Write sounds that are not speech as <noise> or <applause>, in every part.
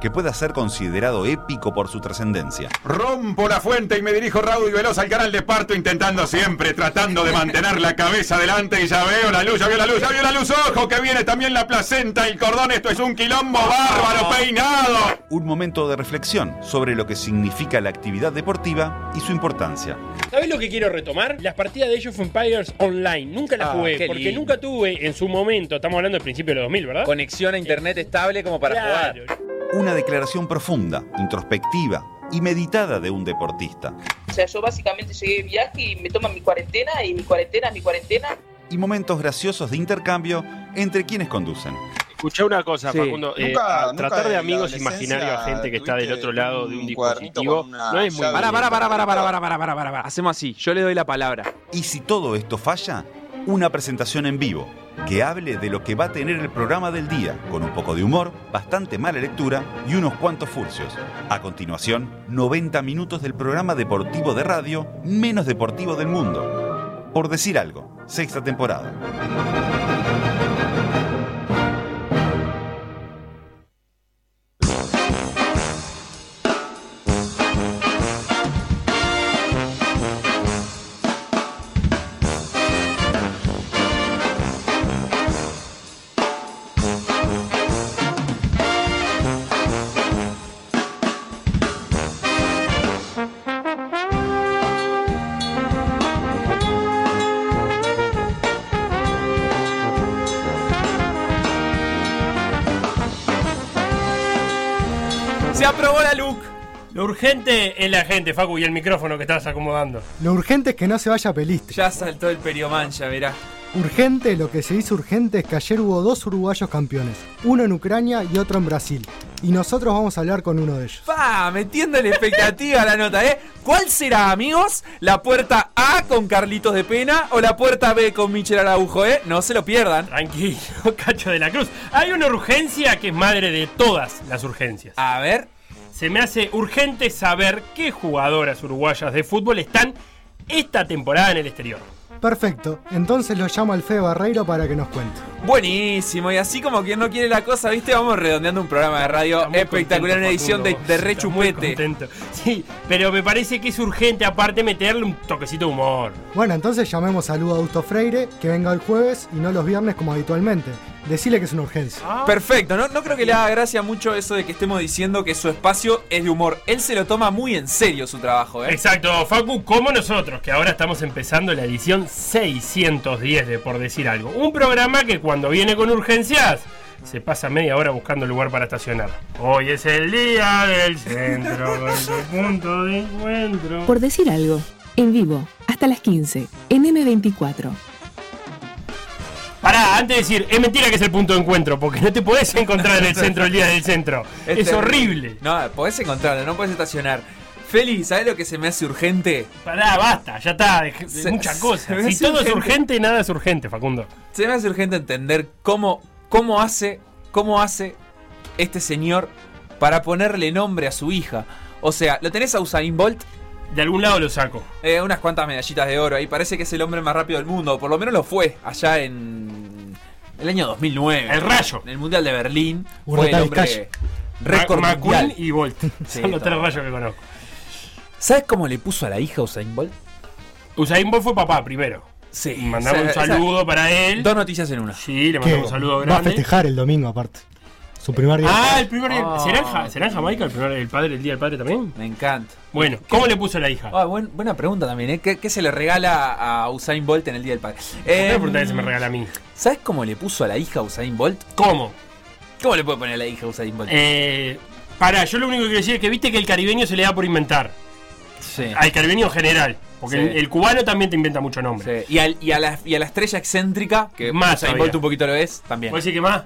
que pueda ser considerado épico por su trascendencia. Rompo la fuente y me dirijo raudo y veloz al canal de parto, intentando siempre, tratando de mantener la cabeza adelante. Y ya veo la luz, ya veo la luz, ya veo la luz. ¡Ojo! Que viene también la placenta y el cordón. Esto es un quilombo bárbaro peinado. Un momento de reflexión sobre lo que significa la actividad deportiva y su importancia. ¿Sabes lo que quiero retomar? Las partidas de Age of Empires online. Nunca las Ah, jugué, porque lindo. nunca tuve en su momento, estamos hablando del principio de los 2000, ¿verdad? Conexión a internet estable como para Claro. jugar. Una declaración profunda, introspectiva y meditada de un deportista. O sea, yo básicamente llegué de viaje y me toman mi cuarentena y mi cuarentena mi cuarentena. Y momentos graciosos de intercambio entre quienes conducen. Escuché una cosa, Sí. Facundo. eh, Nunca- tratar de amigos imaginarios a gente que está del otro lado de un dispositivo no es muy para, para, para, para, para, para, para, para, para. Hacemos así. Yo le doy la palabra. Y si todo esto falla, una presentación en vivo que hable de lo que va a tener el programa del día, con un poco de humor, bastante mala lectura y unos cuantos furcios. A continuación, 90 minutos del programa deportivo de radio menos deportivo del mundo. Por decir algo, sexta temporada. Urgente es la gente, Facu, y el micrófono que estás acomodando. Lo urgente es que no se vaya peliste. Ya saltó el periomancha, verá. Urgente, lo que se dice urgente es que ayer hubo dos uruguayos campeones, uno en Ucrania y otro en Brasil. Y nosotros vamos a hablar con uno de ellos. Pa, metiendo la expectativa a la nota, ¿eh? ¿Cuál será, amigos? ¿La puerta A con Carlitos de Pena o la puerta B con Michel Araujo, eh? No se lo pierdan. Tranquilo, <laughs> Cacho de la Cruz. Hay una urgencia que es madre de todas las urgencias. A ver. Se me hace urgente saber qué jugadoras uruguayas de fútbol están esta temporada en el exterior. Perfecto, entonces lo llamo al Fede Barreiro para que nos cuente. Buenísimo, y así como quien no quiere la cosa, ¿viste? Vamos redondeando un programa de radio espectacular, contento, una edición de, Facundo. de rechupete. Sí, pero me parece que es urgente aparte meterle un toquecito de humor. Bueno, entonces llamemos a Ludo Augusto Freire, que venga el jueves y no los viernes como habitualmente. Decile que es una urgencia. Perfecto, ¿no? no creo que le haga gracia mucho eso de que estemos diciendo que su espacio es de humor. Él se lo toma muy en serio su trabajo, ¿eh? Exacto, Facu, como nosotros, que ahora estamos empezando la edición 610 de Por Decir Algo. Un programa que cuando viene con urgencias se pasa media hora buscando lugar para estacionar. Hoy es el día del centro, <laughs> del punto de encuentro. Por decir algo, en vivo, hasta las 15, en M24. Pará, antes de decir, es mentira que es el punto de encuentro, porque no te podés encontrar en el centro el día del centro. Es horrible. No, podés encontrarlo, no podés estacionar. Feli, ¿sabes lo que se me hace urgente? Pará, basta, ya está, de, de Se- muchas cosas. Si todo es urgente. urgente, nada es urgente, Facundo. Se me hace urgente entender cómo, cómo hace, cómo hace este señor para ponerle nombre a su hija. O sea, lo tenés a Usain Bolt, De algún lado lo saco. eh, unas cuantas medallitas de oro ahí, parece que es el hombre más rápido del mundo, por lo menos lo fue allá en el año 2009. El Rayo. En el Mundial de Berlín. Un Fue el hombre récord Ma- mundial. McQueen y Bolt. Sí, <laughs> Son los tres rayos que conozco. ¿Sabes cómo le puso a la hija Usain Bolt? Usain Bolt fue papá primero. Sí. Mandamos un saludo para él. Dos noticias en una. Sí, le mandamos un saludo va a grande. festejar el domingo aparte. Su primer día. Ah, el primer día. Ah. ¿Será, en Ja- ¿Será en Jamaica el, primer, el padre, el día del padre también? Me encanta. Bueno, ¿cómo le puso la hija? Ah, buen- buena pregunta también, ¿eh? ¿Qué, qué se le regala a Usain Bolt en el Día del Padre? ¿Por qué Eh, me preguntás que se me regala a mí? ¿Sabes cómo le puso a la hija a Usain Bolt? ¿Cómo? ¿Cómo le puede poner a la hija a Usain Bolt? Eh, pará, yo lo único que quiero decir es que viste que el caribeño se le da por inventar. Sí. Al caribeño en general. Porque Sí. el, el cubano también te inventa mucho nombre. Sí. Y, al- y a la, y a la estrella excéntrica, que Más. Bolt un poquito lo es, también. ¿Vos decís que más?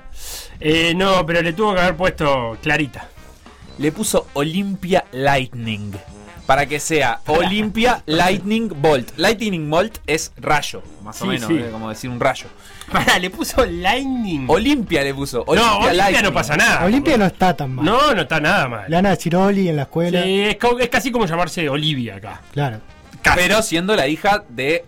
Eh, no, pero le tuvo que haber puesto Clarita. Le puso Olympia Lightning. para que sea Olimpia <laughs> Lightning Bolt. Lightning Bolt es rayo, más o menos, eh, como decir un rayo. Pará, le puso Lightning. Olimpia le puso. no, Olimpia Lightning. no pasa nada. Olimpia no está tan mal. No, no está nada mal. Le van a decir Oli en la escuela. Sí, es, co- es casi como llamarse Olivia acá. Claro. Pero siendo la hija de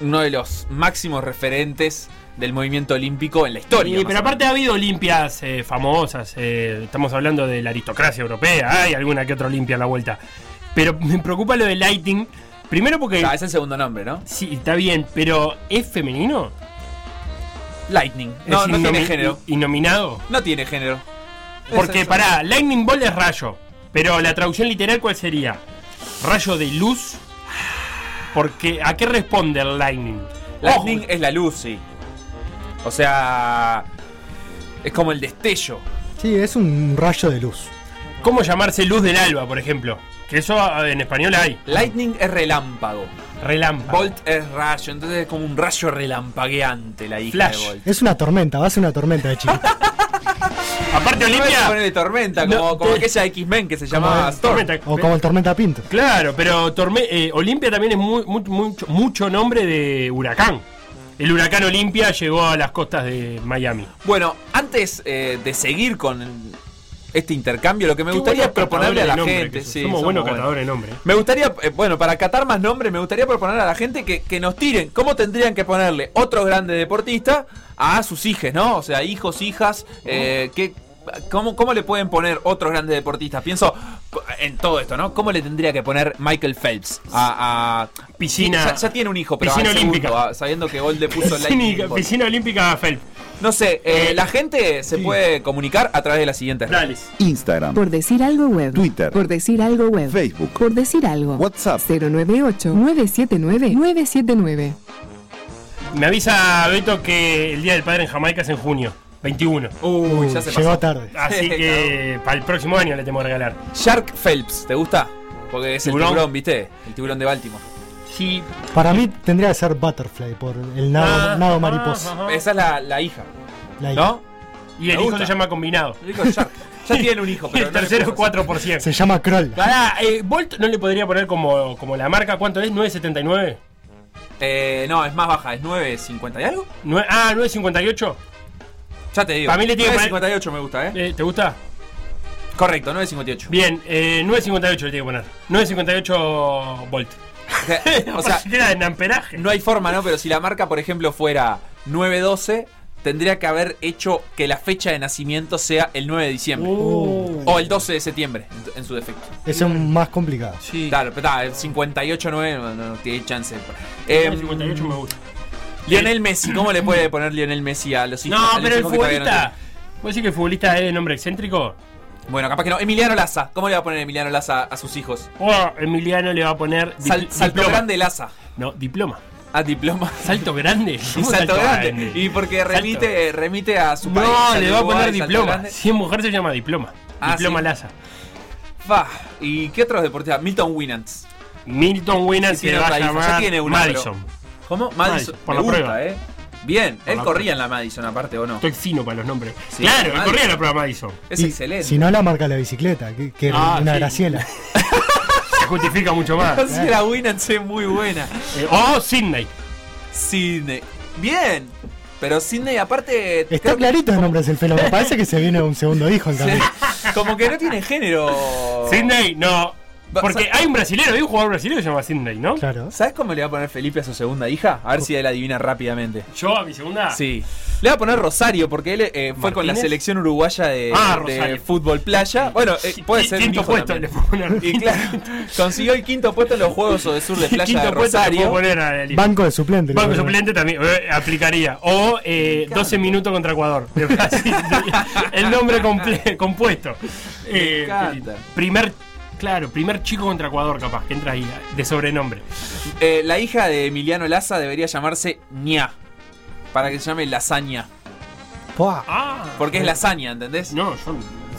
uno de los máximos referentes del movimiento olímpico en la historia. Sí, pero aparte ha habido Olimpias eh, famosas. eh, estamos hablando de la aristocracia europea. Hay alguna que otra Olimpia a la vuelta. Pero me preocupa lo de Lighting. Primero porque. Ah, es el segundo nombre, ¿no? Sí, está bien, pero ¿es femenino? Lightning. No, ¿Es no tiene género. ¿Innominado? No tiene género. Porque, Es- pará, Lightning Bolt es rayo. Pero la traducción literal, ¿cuál sería? ¿Rayo de luz? Porque, ¿a qué responde el Lightning? Lightning Ojo, es la luz, sí. O sea. Es como el destello. Sí, es un rayo de luz. ¿Cómo llamarse luz del alba, por ejemplo? Que eso en español hay. Lightning es relámpago. Relámpago. Bolt es rayo. Entonces es como un rayo relampagueante la hija Flash. de Bolt. Es una tormenta, va a ser una tormenta de chiquita. <laughs> Aparte, No es Olimpia. ponerle tormenta, No, como, como te- aquella X-Men que se llamaba Como Storm. tormenta. o como el tormenta Pinto. Claro, pero Torme- eh, Olimpia también es muy, muy- mucho, mucho nombre de huracán. El huracán Olimpia llegó a las costas de Miami. Bueno, antes eh, de seguir con este intercambio, lo que me Qué gustaría proponerle a la gente. que sí, somos buenos buenos. catadores de nombre. Me gustaría, eh, bueno, para catar más nombres, me gustaría proponer a la gente que, que nos tiren cómo tendrían que ponerle otro grande deportista a sus hijos, ¿no? O sea, hijos, hijas, eh, ¿qué- cómo, ¿cómo le pueden poner otros grandes deportistas? Pienso en todo esto, ¿no? ¿Cómo le tendría que poner Michael Phelps a... a- Piscina- Ya, ya tiene un hijo, pero piscina al segundo, olímpica. a- sabiendo que Gold le puso <laughs> Piscina, piscina olímpica Phelps. No sé, eh, Eh, la gente se puede comunicar a través de las siguientes redes. Dale. Instagram, Por decir algo web. Twitter. Por decir algo web. Facebook, Por decir algo. WhatsApp. 098-979-979. Me avisa Beto que el Día del Padre en Jamaica es en junio, 21. Uy, ya se llegó pasó. tarde. Así que para el próximo año le tengo que regalar. Shark Phelps, ¿te gusta? Porque es Tiburón. el tiburón, ¿viste? El tiburón de Baltimore. Sí. Para mí tendría que ser Butterfly por el nado, Ah, nado mariposa. ajá, ajá. Esa es la, la hija, La hija. ¿no? Y el hijo se llama combinado. Yo digo Shark. Ya <laughs> tiene un hijo, Y pero el no le tercero puso 4%. Se llama Kroll. Pará, eh, Bolt no le podría poner como, como la marca, ¿cuánto es? ¿9.79? así. Eh, no, es más baja, es 9.50 y algo. Nue- ah, ¿9.58? Ya te digo. Para mí le tiene que poner- 9.58 me gusta, ¿eh? Eh, ¿Te gusta? Correcto, 9.58. Bien, eh, 9.58 le tiene que poner. 9.58 Volt. <laughs> o sea, <laughs> era en amperaje. no hay forma, ¿no? Pero si la marca, por ejemplo, fuera 9.12, tendría que haber hecho que la fecha de nacimiento sea el 9 de diciembre. Uh. O el 12 de septiembre, en, en su defecto. Ese es más complicado. Sí. Claro, pero está, el 58-9 no, no tiene chance. Eh, 9.58 me gusta. Lionel Messi, ¿cómo le puede poner Lionel Messi a los hijos? No, a los pero el todavía no futbolista. ¿Vos decís que el futbolista es de nombre excéntrico? Bueno, capaz que no. Emiliano Laza, ¿cómo le va a poner Emiliano Laza a sus hijos? O Emiliano le va a poner Sal- salto diploma. grande Laza. No, diploma. Ah, diploma. <laughs> Salto grande. Y <laughs> ¿Cómo salto grande. Y porque Salto. remite, remite a su país. No, Salto le va a poner diploma. Si es mujer se llama diploma. Ah, diploma ¿sí? Laza. Fa. ¿Y qué otros deportistas? Milton Winans. Milton Winans se tiene va a llamar Madison. ¿Cómo? Madison, Madison. por Me la gusta, prueba. ¿eh? Bien, Por él corría en la Madison aparte, ¿o no? Estoy fino para los nombres. Sí, claro, él corría la prueba Madison. Es Y excelente. Si no la marca la bicicleta, que, que era Ah, una sí. Graciela. <laughs> Se justifica mucho más. <laughs> Si la Winans es muy buena. Eh, o Sydney. Sidney. Bien. Pero Sidney aparte... Está clarito el nombre del fenómeno. <laughs> Parece que se viene un segundo hijo en camino. Sí, Como que no tiene género. Sydney, no. Porque hay un brasilero, hay un jugador brasileño que se llama Sydney, ¿no? Claro. ¿Sabes cómo le va a poner Felipe a su segunda hija? A ver si él adivina rápidamente. Yo a mi segunda. Sí. Le va a poner Rosario porque él eh, fue con la selección uruguaya de, Ah, de Rosario. fútbol playa. Bueno, eh, puede ser quinto puesto también. le poner. Y claro, consiguió el quinto puesto en los Juegos de Sur de Playa quinto de Rosario. poner a. Banco de suplente. le Banco ponemos. suplente también eh, aplicaría. O eh, 12 minutos contra Ecuador. de. <laughs> El nombre comple- compuesto. Eh, encanta. primer, claro, primer chico contra Ecuador, capaz, que entra ahí, de sobrenombre. Eh, la hija de Emiliano Laza debería llamarse Ña. Para que se llame Lasaña. Pua. Ah, Porque es lasaña, ¿entendés? No, yo.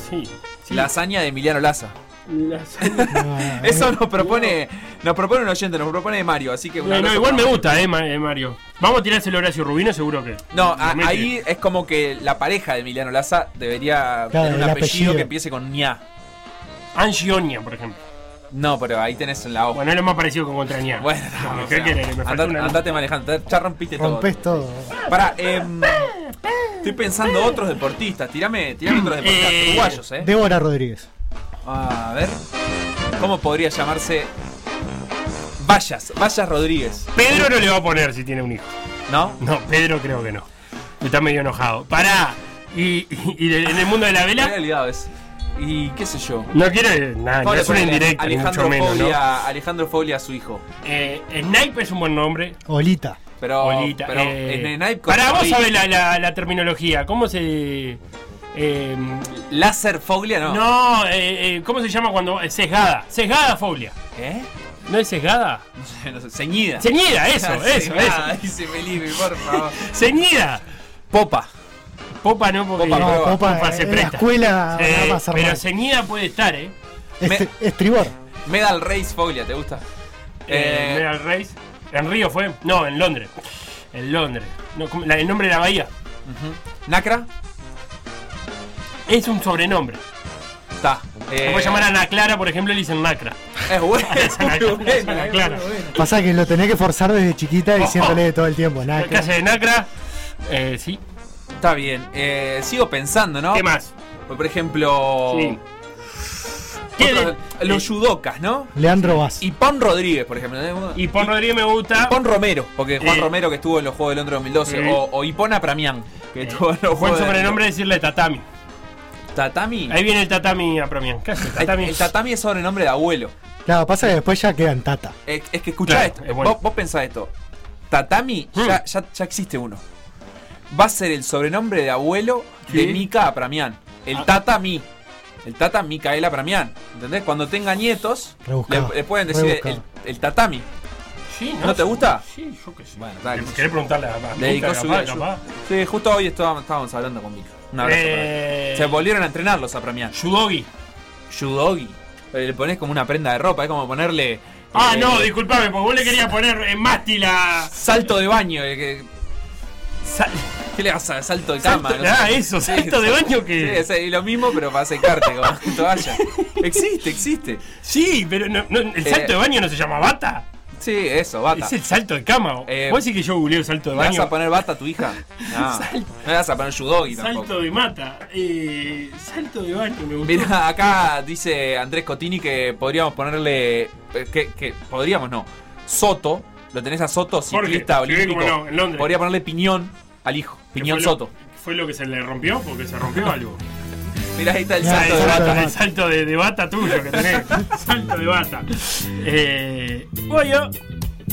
Sí. sí. Lasaña de Emiliano Laza. Lasaña. <laughs> Eso nos propone, nos propone un oyente, nos propone Mario, así que No, no, igual me Mario. gusta, eh, eh, Mario. Vamos a tirárselo a Horacio Rubino, seguro que. No, a- ahí es como que la pareja de Emiliano Laza debería Claro, tener un el apellido, apellido. que empiece con ña. Angie Oña, por ejemplo. No, pero ahí tenés en la O. Bueno, es lo más parecido con Contrañar. Bueno, No, o ¿qué sea? Me andate, una andate manejando, ya rompiste todo. Rompes todo. Pará, em, estoy pensando otros deportistas. Tirame, tirame otros deportistas Eh, uruguayos, eh. Débora Rodríguez. A ver. ¿Cómo podría llamarse? Vallas, Vallas Rodríguez. Pedro no le va a poner si tiene un hijo. ¿No? No, Pedro creo que no. Está medio enojado. Pará. Y, y- en el mundo de la vela, eso. Y qué sé yo. no quiere nada, no ¿Cómo le es una indirecta, Alejandro mucho menos, ¿no? Foglia, Alejandro Foglia a su hijo. Eh, Snipe es un buen nombre. Olita. Pero, Olita. pero eh, Snipe con pará, vos sabés la, la- la terminología. ¿Cómo se. eh, Láser Foglia no. no, eh, eh, ¿cómo se llama cuando. eh, Sesgada. Sesgada Foglia. ¿Eh? ¿No es sesgada? No sé, no sé. Ceñida. Ceñida, eso, <laughs> eso, eso. Dice Felipe, por favor. <laughs> Ceñida. Popa. Popa no, porque Popa, No. Popa, Popa se en la presta. escuela Sí, nada más pero armar. ceñida puede estar, ¿eh? Est- Estribor. Medal Race Foglia, ¿te gusta? Eh, Eh, Medal Race. ¿En Río fue? No, en Londres. En Londres. No, ¿cómo- la- el nombre de la bahía. ujú. Nacra. Es un sobrenombre. Está. Eh, puede llamar Ana Clara, por ejemplo, le dicen Nacra. Es bueno. <laughs> Es Ana Clara, es Ana Clara. Pasa que lo tenés que forzar desde chiquita diciéndole todo el tiempo. La casa de Nacra. Eh, sí. Está bien. Eh, sigo pensando, ¿no? ¿Qué más? Por ejemplo. Sí. ¿Qué otros- de- los eh, judokas, ¿no? Leandro Vaz. Y Pon Rodríguez, por ejemplo. ¿no? Y Pon Rodríguez me gusta. Pon Romero, porque Juan Eh. Romero que estuvo en los Juegos de Londres 2012. Sí. O, o Ipona Pramián, que estuvo en los Buen Juegos de sobrenombre decirle Tatami. Tatami. Ahí viene el Tatami a Promian. ¿Qué hace? El, Tatami. el tatami es sobrenombre de abuelo. Claro, pasa que después ya quedan tata. Es, es que escuchá Claro, esto. es bueno. Vos, vos pensá esto. Tatami Hmm. ya, ya, ya existe uno. Va a ser el sobrenombre de abuelo de Sí. Mika Apramián. El Ah. Tatami. El Tata Micaela Apramián. ¿Entendés? Cuando tenga nietos, le, le pueden decir el, el Tatami. Sí, ¿No te gusta? Sí, yo qué sé. Bueno, dale. ¿Querés preguntarle a Le dedicó Mica, su vida. Sí, justo hoy estábamos, estábamos hablando con Mika. Un abrazo para Eh, él. Se volvieron a entrenar los Apramián. Yudogi. Yudogi. Le pones como una prenda de ropa, es como ponerle. Ah, eh, no, disculpame, porque vos le querías poner en mástil a. Salto de baño. eh, que- Sal- ¿Qué le vas a salto de cama? Salto- no sé. ah, eso, salto de baño que- Sí, lo mismo, pero para secarte con toalla. Existe, existe. Sí, pero no, no, el salto Eh, de baño no se llama bata. Sí, eso, bata. Es el salto de cama. Eh, ¿Vos decís que yo googleo salto de ¿Le vas baño? a poner bata a tu hija? <laughs> No. No le vas a poner judogi tampoco. Salto de mata. Eh, salto de baño me gustó. Mira, acá dice Andrés Cotini que podríamos ponerle. eh, Que, que podríamos no. Soto. Lo tenés a Soto, Jorge, ciclista sí, olímpico. no, en Londres. Podría ponerle piñón al hijo. ¿Qué Piñón fue lo- Soto. ¿Fue lo que se le rompió? Porque se rompió algo. <laughs> Mira, ahí está el Mirá, salto el de bata. el salto de, de bata tuyo que tenés. <laughs> salto de bata. Eh, bueno,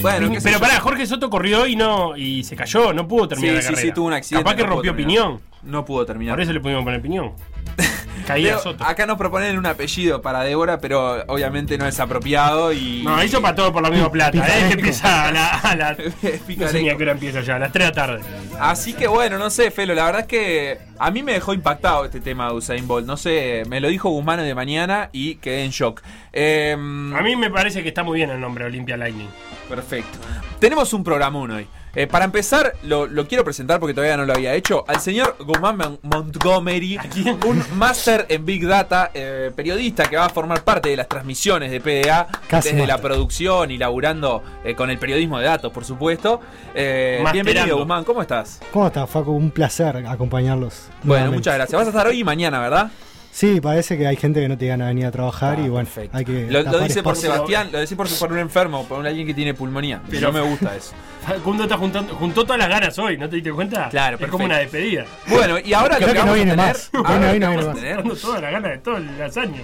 Bueno, qué pero pará, Jorge Soto corrió y no y se cayó, no pudo terminar Sí, la sí, carrera. sí, tuvo un accidente. Capaz que no rompió piñón. No pudo terminar. Por eso le pudimos poner piñón. <laughs> Caía Leo, Soto. acá nos proponen un apellido para Débora, pero obviamente no es apropiado y. No, hizo para todo por la misma plata, ¿eh? Que empieza a la. A la <laughs> no sé Picaresco. ni a qué hora empieza ya, a las 3 de la tarde. Así que bueno, no sé, Felo, la verdad es que a mí me dejó impactado este tema de Usain Bolt. No sé, me lo dijo Guzmán de mañana y quedé en shock. Em, A mí me parece que está muy bien el nombre Olympia Lightning. Perfecto. Tenemos un programón hoy. Eh, para empezar, lo, lo quiero presentar porque todavía no lo había hecho. Al señor Guzmán Mon- Montgomery, un máster en Big Data, eh, periodista que va a formar parte de las transmisiones de PDA Casi desde la producción y laburando eh, con el periodismo de datos, por supuesto. Eh, bienvenido, Guzmán, ¿cómo estás? ¿Cómo estás, Facu? Un placer acompañarlos. Bueno, nuevamente. muchas gracias. Vas a estar hoy y mañana, ¿verdad? Sí, parece que hay gente que no te gana a venir a trabajar y bueno, Perfecto. hay que. Lo, lo dice por. Sebastián, lo dice por, por un enfermo, por alguien que tiene pulmonía. Pero- no me gusta eso. <laughs> Facundo está juntando, juntó todas las ganas hoy, ¿no te diste cuenta? Claro, Es como una despedida. Bueno, y ahora Creo lo que, que no vamos viene a tener, más. Ahora no lo que viene vamos a tener todas las ganas de todo el lasaño.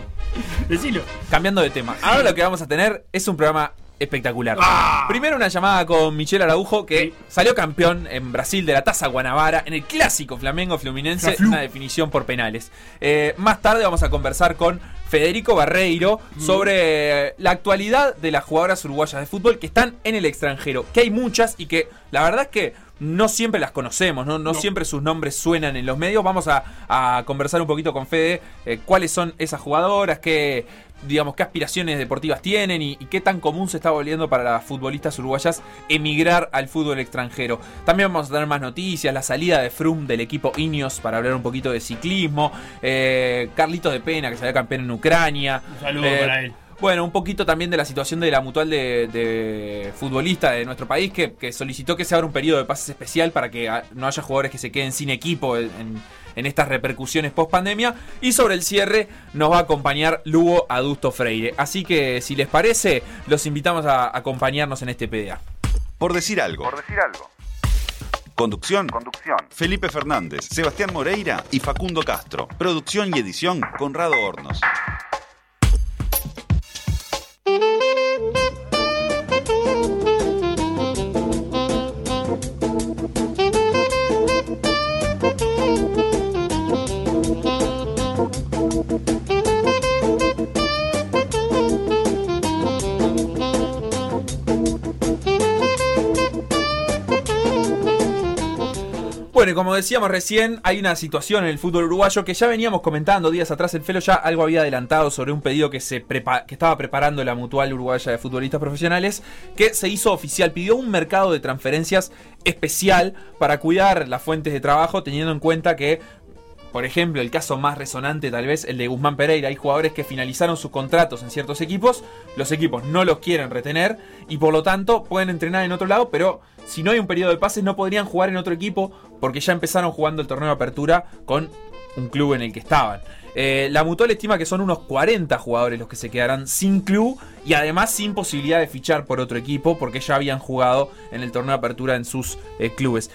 Decilo. Cambiando de tema. Ahora lo que vamos a tener es un programa espectacular. Ah. Primero una llamada con Michelle Araujo, que Sí. salió campeón en Brasil de la Taza Guanabara, en el clásico Flamengo Fluminense, una definición por penales. Eh, más tarde vamos a conversar con Federico Barreiro Mm. sobre la actualidad de las jugadoras uruguayas de fútbol que están en el extranjero, que hay muchas y que la verdad es que no siempre las conocemos, no, no No. siempre sus nombres suenan en los medios. Vamos a, a conversar un poquito con Fede eh, cuáles son esas jugadoras, qué, digamos, qué aspiraciones deportivas tienen y, y qué tan común se está volviendo para las futbolistas uruguayas emigrar al fútbol extranjero. También vamos a tener más noticias, la salida de Frum del equipo Ineos para hablar un poquito de ciclismo, eh, Carlitos de Pena que salió campeón en Ucrania. Un saludo Eh, para él. Bueno, un poquito también de la situación de la mutual de, de futbolista de nuestro país, que, que solicitó que se abra un periodo de pases especial para que no haya jugadores que se queden sin equipo en, en estas repercusiones post pandemia. Y sobre el cierre nos va a acompañar Lugo Adusto Freire. Así que si les parece, los invitamos a acompañarnos en este PDA. Por decir algo. Por decir algo. Conducción. Conducción. Felipe Fernández, Sebastián Moreira y Facundo Castro. Producción y edición Conrado Hornos. Como decíamos recién, hay una situación en el fútbol uruguayo que ya veníamos comentando días atrás. El Felo ya algo había adelantado sobre un pedido que, se prepa- que estaba preparando la Mutual Uruguaya de Futbolistas Profesionales, que se hizo oficial. Pidió un mercado de transferencias especial para cuidar las fuentes de trabajo, teniendo en cuenta que por ejemplo, el caso más resonante tal vez el de Guzmán Pereira. Hay jugadores que finalizaron sus contratos en ciertos equipos, los equipos no los quieren retener y por lo tanto pueden entrenar en otro lado, pero si no hay un periodo de pases no podrían jugar en otro equipo porque ya empezaron jugando el torneo de apertura con un club en el que estaban. Eh, la Mutual estima que son unos 40 jugadores los que se quedarán sin club y además sin posibilidad de fichar por otro equipo porque ya habían jugado en el torneo de apertura en sus eh, clubes.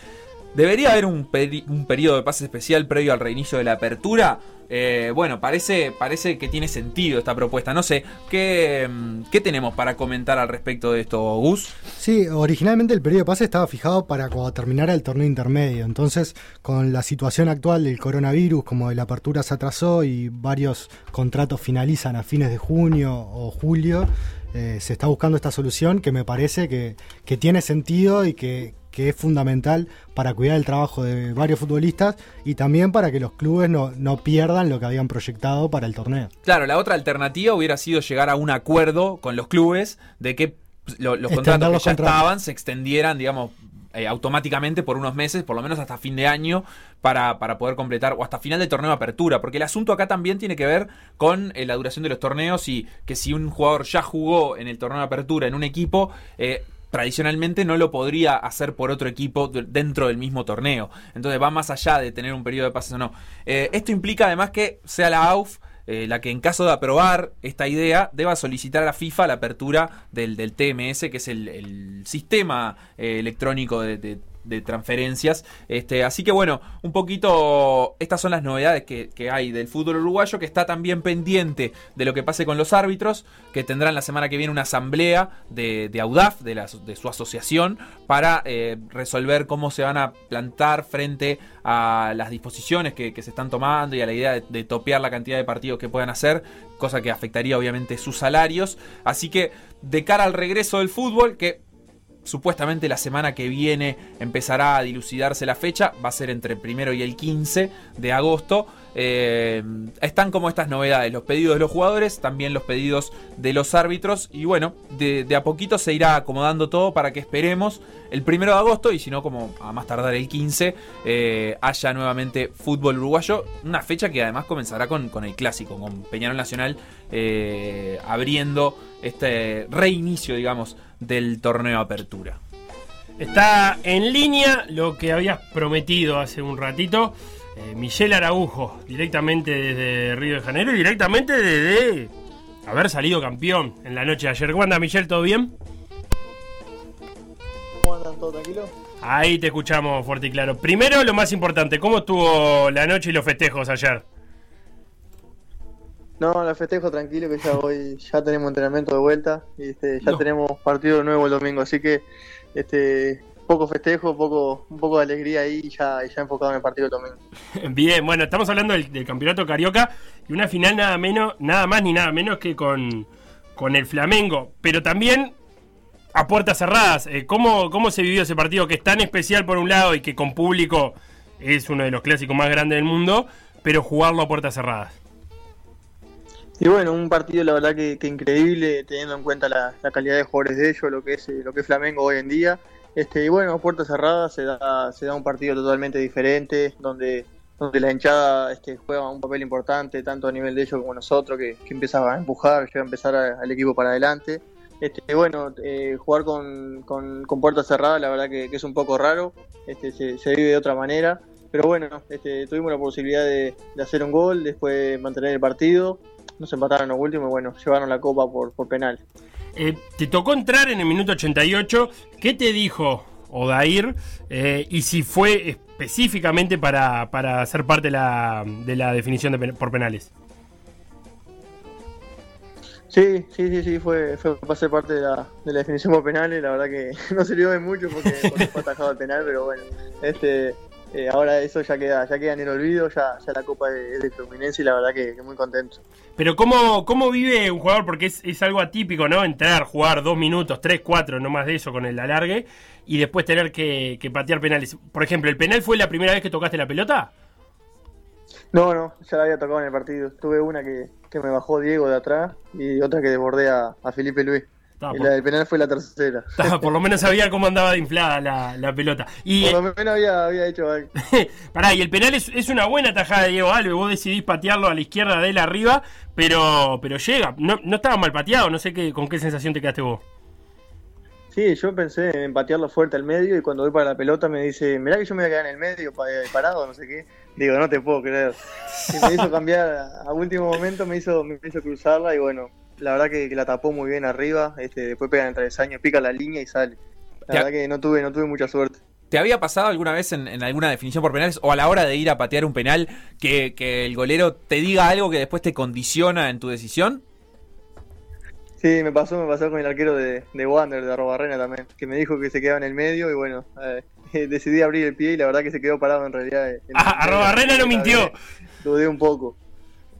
¿Debería haber un, un periodo de pase especial previo al reinicio de la apertura? Eh, bueno, parece, parece que tiene sentido esta propuesta. No sé, ¿qué, mm, ¿qué tenemos para comentar al respecto de esto, Gus? Sí, originalmente el periodo de pase estaba fijado para cuando terminara el torneo intermedio. Entonces, con la situación actual del coronavirus, como la apertura se atrasó y varios contratos finalizan a fines de junio o julio, eh, se está buscando esta solución que me parece que, que tiene sentido y que, que es fundamental para cuidar el trabajo de varios futbolistas y también para que los clubes no, no pierdan lo que habían proyectado para el torneo. Claro, la otra alternativa hubiera sido llegar a un acuerdo con los clubes de que lo- los contratos que ya estaban se extendieran, digamos, eh, automáticamente por unos meses, por lo menos hasta fin de año, para, para poder completar, o hasta final del torneo de apertura, porque el asunto acá también tiene que ver con eh, la duración de los torneos y que si un jugador ya jugó en el torneo de apertura en un equipo, eh, tradicionalmente no lo podría hacer por otro equipo de- dentro del mismo torneo. Entonces va más allá de tener un periodo de pases o no. Eh, esto implica además que sea la AUF eh, la que en caso de aprobar esta idea deba solicitar a la FIFA la apertura del, del TMS, que es el, el sistema eh, electrónico de, de- de transferencias. Este, así que bueno, un poquito estas son las novedades que, que hay del fútbol uruguayo, que está también pendiente de lo que pase con los árbitros, que tendrán la semana que viene una asamblea de, de AUDAF, de, de su asociación, para eh, resolver cómo se van a plantar frente a las disposiciones que, que se están tomando y a la idea de, de topear la cantidad de partidos que puedan hacer, cosa que afectaría obviamente sus salarios. Así que de cara al regreso del fútbol, que supuestamente la semana que viene empezará a dilucidarse la fecha, va a ser entre el primero y el 15 de agosto. Eh, están como estas novedades, los pedidos de los jugadores, también los pedidos de los árbitros y bueno, de, a poquito se irá acomodando todo para que esperemos el primero de agosto y si no como a más tardar el 15 eh, haya nuevamente fútbol uruguayo, una fecha que además comenzará con, con el clásico, con Peñarol Nacional eh, abriendo este reinicio digamos del torneo Apertura. Está en línea lo que habías prometido hace un ratito. Eh, Michelle Araujo, directamente desde Río de Janeiro y directamente desde haber salido campeón en la noche de ayer. ¿Cómo anda Michelle? ¿Todo bien? ¿Cómo andan? ¿Todo tranquilo? Ahí te escuchamos fuerte y claro. Primero, lo más importante, ¿cómo estuvo la noche y los festejos ayer? No, la festejo tranquilo que ya hoy ya tenemos entrenamiento de vuelta y este, ya No. tenemos partido nuevo el domingo, así que este poco festejo, poco un poco de alegría ahí y ya, enfocado en el partido domingo. <laughs> Bien, bueno, estamos hablando del, del campeonato carioca y una final nada menos, nada más ni nada menos que con, con el Flamengo, pero también a puertas cerradas. Eh, ¿cómo, ¿Cómo se vivió ese partido que es tan especial por un lado y que con público es uno de los clásicos más grandes del mundo, pero jugarlo a puertas cerradas? Y bueno, un partido la verdad que, que increíble teniendo en cuenta la, la calidad de jugadores de ellos, lo que es eh, lo que es Flamengo hoy en día. Este, y bueno, a puertas cerradas se da, se da un partido totalmente diferente, donde donde la hinchada este, juega un papel importante, tanto a nivel de ellos como nosotros, que, que empieza a empujar, llega a empezar al equipo para adelante. Este, bueno, eh, jugar con, con, con cerradas, la verdad que, es un poco raro, este, se, se vive de otra manera. Pero bueno, este, tuvimos la posibilidad de, de hacer un gol, después mantener el partido, nos empataron los últimos y bueno, llevaron la copa por, por penal. Eh, te tocó entrar en el minuto 88. ¿Qué te dijo Odair? Eh, y si fue específicamente para, para ser parte de la, de la definición de por penales. Sí, sí, sí, sí, fue, fue para ser parte de la, de la definición por penales, la verdad que <laughs> no sirvió de mucho porque, porque fue atajado el penal, pero bueno, este eh, ahora eso ya queda, ya queda en el olvido, ya, ya la copa es de Fluminense y la verdad que, que muy contento. Pero ¿cómo, cómo vive un jugador? Porque es, es algo atípico, ¿no? Entrar, jugar dos minutos, tres, cuatro, no más de eso con el alargue, y después tener que, que patear penales. Por ejemplo, ¿el penal fue la primera vez que tocaste la pelota? No, no, ya la había tocado en el partido. Tuve una que, que me bajó Diego de atrás y otra que desbordé a, a Felipe Luis. Y por- la del penal fue la tercera. <laughs> Por lo menos sabía cómo andaba de inflada la, la pelota. Y, Por lo menos había, había hecho algo. <laughs> Pará, y el penal es, es una buena tajada de Diego Alves. Vos decidís patearlo a la izquierda de él arriba, pero, pero llega. No, no estaba mal pateado, no sé qué, con qué sensación te quedaste vos. Sí, yo pensé en patearlo fuerte al medio y cuando voy para la pelota me dice, mirá que yo me voy a quedar en el medio pa- parado, no sé qué. Digo, no te puedo creer. Y me hizo cambiar, a a último momento me hizo, me hizo cruzarla y bueno, la verdad que, que la tapó muy bien arriba, este, después pega en el travesaño, pica la línea y sale. La verdad que no tuve, no tuve mucha suerte. ¿Te había pasado alguna vez en, en alguna definición por penales o a la hora de ir a patear un penal que, que el golero te diga algo que después te condiciona en tu decisión? Sí, me pasó, me pasó con el arquero de, de Wander, de Arrobarrena también, que me dijo que se quedaba en el medio y bueno, eh, <laughs> decidí abrir el pie y la verdad que se quedó parado en realidad. en Ah. Arrobarrena no mintió. Dudé un poco.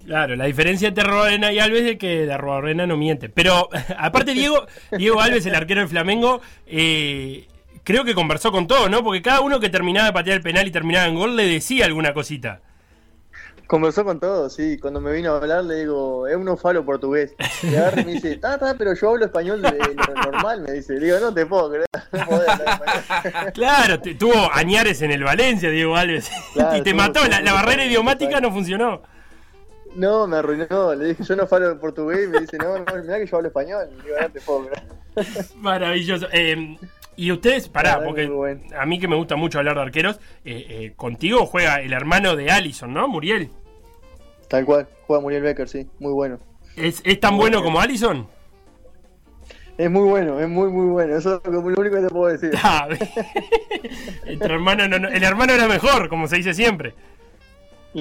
Claro, la diferencia entre Arrobarrena y Alves es que de Arrobarrena no miente. Pero <laughs> aparte Diego, Diego Alves, el arquero del Flamengo, eh, creo que conversó con todos, ¿no? Porque cada uno que terminaba de patear el penal y terminaba en gol le decía alguna cosita. Conversó con todos, sí. Cuando me vino a hablar le digo, es un falo portugués. Y agarra y me dice, ta, ta, pero yo hablo español de lo normal, me dice. Le digo, no te puedo creer, no podés hablar español. <laughs> Claro, te- tuvo añares en el Valencia, Diego Alves. Claro, <laughs> y te tuvo- mató, la, tuvo- la barrera idiomática no funcionó. No, me arruinó. Le dije, yo no falo portugués y me dice, no, no, mirá que yo hablo español. Le digo, no te puedo. <laughs> Maravilloso. Eh, y ustedes, pará, porque bueno. a mí que me gusta mucho hablar de arqueros, eh, eh, contigo juega el hermano de Allison, ¿no? Muriel. Tal cual, juega Muriel Becker, sí, muy bueno. ¿Es, es tan bueno como Allison? Es muy bueno, es muy, muy bueno. Eso es lo único que te puedo decir. Ah, <laughs> tu hermano no- no- el hermano era mejor, como se dice siempre.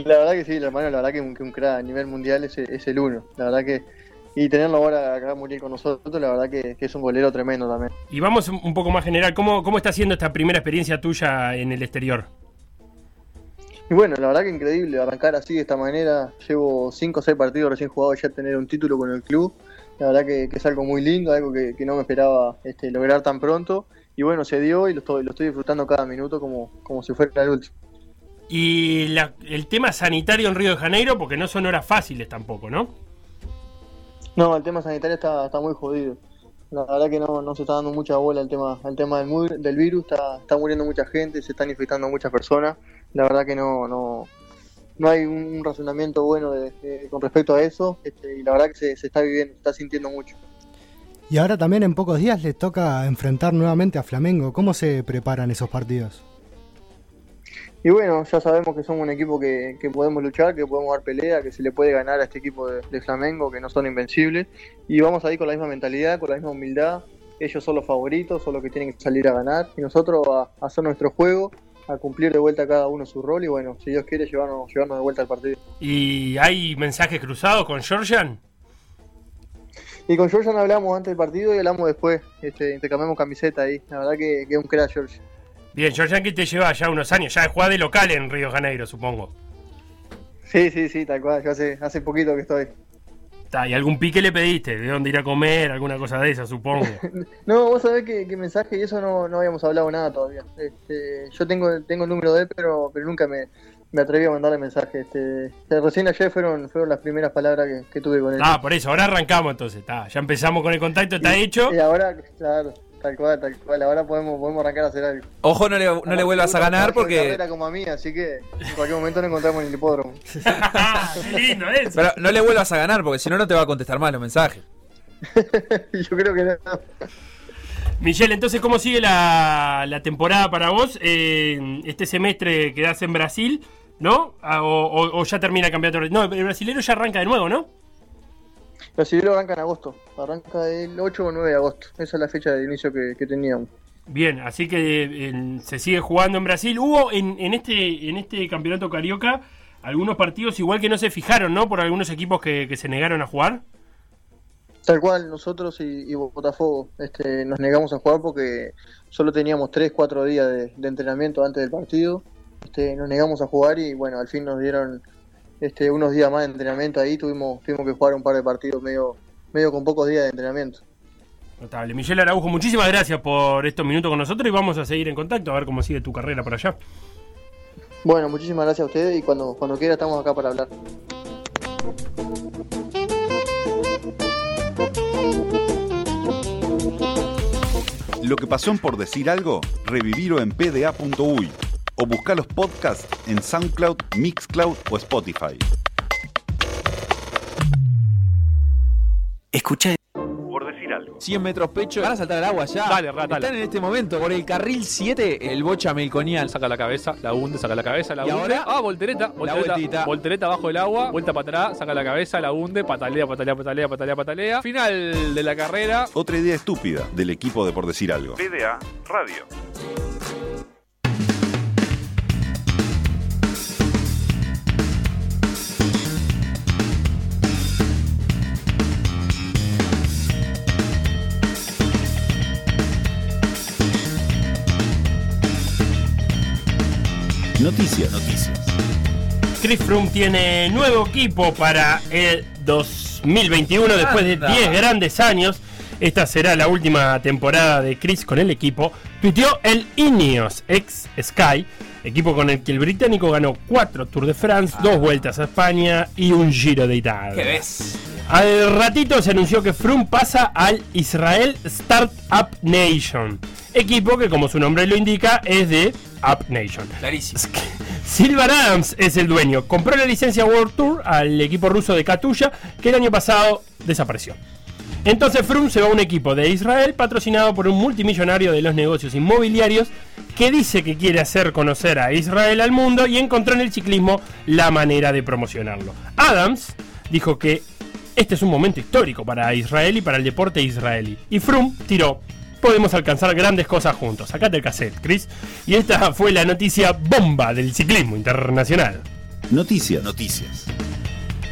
La verdad que sí, el hermano, la verdad que un, que un crack a nivel mundial es, es el uno. La verdad que. Y tenerlo ahora acá Muriel con nosotros, la verdad que, que es un golero tremendo también. Y vamos un un poco más general, ¿cómo, ¿cómo está siendo esta primera experiencia tuya en el exterior? Y bueno, la verdad que increíble arrancar así de esta manera. Llevo 5 o 6 partidos recién jugados ya tener un título con el club. La verdad que, que es algo muy lindo, algo que, que no me esperaba este, lograr tan pronto. Y bueno, se dio y lo estoy, lo estoy disfrutando cada minuto como, como si fuera el último. Y la- el tema sanitario en Río de Janeiro, porque no son horas fáciles tampoco, ¿no? No, el tema sanitario está, está muy jodido. La verdad que no, no se está dando mucha bola al tema, al tema del, del virus, está, está muriendo mucha gente, se están infectando muchas personas. La verdad que no, no, no hay un razonamiento bueno de- de- con respecto a eso, este, y la verdad que se, se está viviendo, se está sintiendo mucho. Y ahora también en pocos días les toca enfrentar nuevamente a Flamengo. ¿Cómo se preparan esos partidos? Y bueno, ya sabemos que somos un equipo que, que podemos luchar, que podemos dar pelea, que se le puede ganar a este equipo de, de Flamengo, que no son invencibles. Y vamos ahí con la misma mentalidad, con la misma humildad. Ellos son los favoritos, son los que tienen que salir a ganar. Y nosotros a, a hacer nuestro juego, a cumplir de vuelta cada uno su rol. Y bueno, si Dios quiere, llevarnos, llevarnos de vuelta al partido. ¿Y hay mensajes cruzados con Georgian? Y con Georgian hablamos antes del partido y hablamos después. Este, intercambiamos camiseta ahí. La verdad que, que es un crack, George. Bien, Georgian que te lleva ya unos años, ya juega de local en Río Janeiro, supongo. Sí, sí, sí, tal cual. Yo hace, hace poquito que estoy. Ta, ¿Y algún pique le pediste? ¿De dónde ir a comer? ¿Alguna cosa de esa, supongo? <laughs> No, vos sabés que, que mensaje y eso no, no habíamos hablado nada todavía. Este, yo tengo, tengo el número de él, pero, pero nunca me, me atreví a mandarle mensaje. Este, recién ayer fueron, fueron las primeras palabras que, que tuve con él. Ah, por eso, ahora arrancamos entonces. ta, ya empezamos con el contacto, está hecho. Y ahora, claro, Tal cual, tal cual. Ahora podemos, podemos arrancar a hacer algo. Ojo, no le, no le vuelvas a ganar porque. carrera como a mí, así que en cualquier momento nos encontramos en el hipódromo. <laughs> Qué lindo eso. Pero no le vuelvas a ganar porque si no, no te va a contestar más los mensajes. <laughs> Yo creo que no. Michelle, entonces, ¿cómo sigue la, la temporada para vos? Eh, este semestre quedás en Brasil, ¿no? Ah, o, o- o ya termina el campeonato? No, el brasilero ya arranca de nuevo, ¿no? Brasilero arranca en agosto. Arranca el 8 o 9 de agosto. Esa es la fecha de inicio que, que teníamos. Bien, así que eh, se sigue jugando en Brasil. Hubo en, en este en este campeonato carioca algunos partidos igual que no se fijaron, ¿no? Por algunos equipos que, que se negaron a jugar. Tal cual, nosotros y, y Botafogo este, nos negamos a jugar porque solo teníamos 3, 4 días de, de entrenamiento antes del partido. Este, nos negamos a jugar y bueno, al fin nos dieron este, unos días más de entrenamiento ahí. Tuvimos, tuvimos que jugar un par de partidos medio, medio con pocos días de entrenamiento. Notable. Michelle Araujo, muchísimas gracias por estos minutos con nosotros y vamos a seguir en contacto a ver cómo sigue tu carrera por allá. Bueno, muchísimas gracias a ustedes y cuando, cuando quiera estamos acá para hablar. Lo que pasó en por decir algo, revivirlo en pda.uy o buscar los podcasts en SoundCloud, Mixcloud o Spotify. Escucha. Por decir algo. 100 metros pecho. Van a saltar al agua ya. Dale, Rat, dale. Están en este momento por el carril 7, el bocha melconial. Saca la cabeza, la hunde, saca la cabeza, la ¿Y hunde. ahora? Ah, voltereta, voltereta, voltereta abajo del agua, vuelta para atrás, saca la cabeza, la hunde, patalea, patalea, patalea, patalea, patalea. Final de la carrera. Otra idea estúpida del equipo de Por decir algo. PDA Radio. Noticias. Noticias. Chris Froome tiene nuevo equipo para el 2021 después de Anda. 10 grandes años. Esta será la última temporada de Chris con el equipo. Tuiteó el Ineos ex Sky, equipo con el que el británico ganó 4 Tour de France, dos vueltas a España y un Giro de Italia. ¿Qué ves? Al ratito se anunció que Froome pasa al Israel Startup Nation, equipo que como su nombre lo indica es de Up Nation. Clarísimo. <laughs> Silver Adams es el dueño. Compró la licencia World Tour al equipo ruso de Katusha, que el año pasado desapareció. Entonces Froome se va a un equipo de Israel patrocinado por un multimillonario de los negocios inmobiliarios que dice que quiere hacer conocer a Israel al mundo y encontró en el ciclismo la manera de promocionarlo. Adams dijo que este es un momento histórico para Israel y para el deporte israelí. Y Froome tiró, podemos alcanzar grandes cosas juntos. Sacate el cassette, Chris. Y esta fue la noticia bomba del ciclismo internacional. Noticias. Noticias.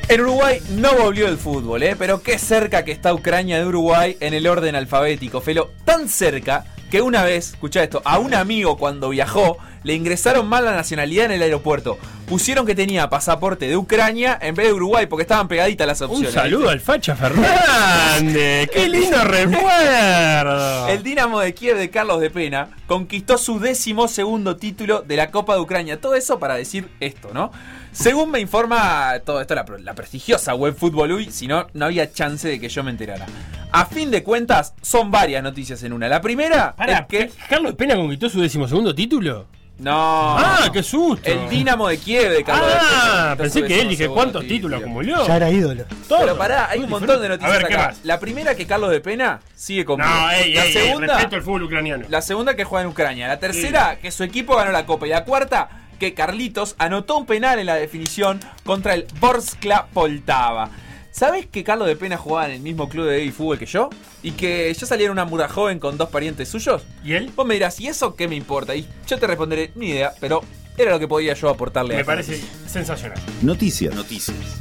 En Uruguay no volvió el fútbol, ¿eh? pero qué cerca que está Ucrania de Uruguay en el orden alfabético, Felo. Tan cerca que una vez, escucha esto, a un amigo cuando viajó le ingresaron mal la nacionalidad en el aeropuerto. Pusieron que tenía pasaporte de Ucrania en vez de Uruguay porque estaban pegaditas las Un opciones. saludo al Facha Fernández. ¡Qué lindo recuerdo! El Dinamo de Kiev de Carlos de Pena conquistó su décimo segundo título de la Copa de Ucrania. Todo eso para decir esto, ¿no? Según me informa todo esto la, la prestigiosa web Fútbol Uy, si no, no había chance de que yo me enterara. A fin de cuentas, son varias noticias en una. La primera Pará, es que. ¿Carlos Pena conquistó su decimosegundo título? No. ¡Ah, qué susto! El Dinamo de Kiev de Carlos de Pena. Ah, pensé que él dije cuántos título. títulos acumuló. Ya era ídolo. Todo. Pero pará, hay un montón de noticias A ver, ¿qué acá. más? La primera que Carlos de Pena sigue con No, ey, La ey, ey, segunda. respeto el fútbol ucraniano. La segunda que juega en Ucrania. La tercera que su equipo ganó la Copa. Y la cuarta que Carlitos anotó un penal en la definición contra el Borskla Poltava. ¿Sabes que Carlos de Pena jugaba en el mismo club de baby fútbol que yo? Y que yo salía en una mura joven con dos parientes suyos. ¿Y él? Vos me dirás, ¿y eso qué me importa? Y yo te responderé, ni idea, pero era lo que podía yo aportarle a Me parece sensacional. Noticias. Noticias.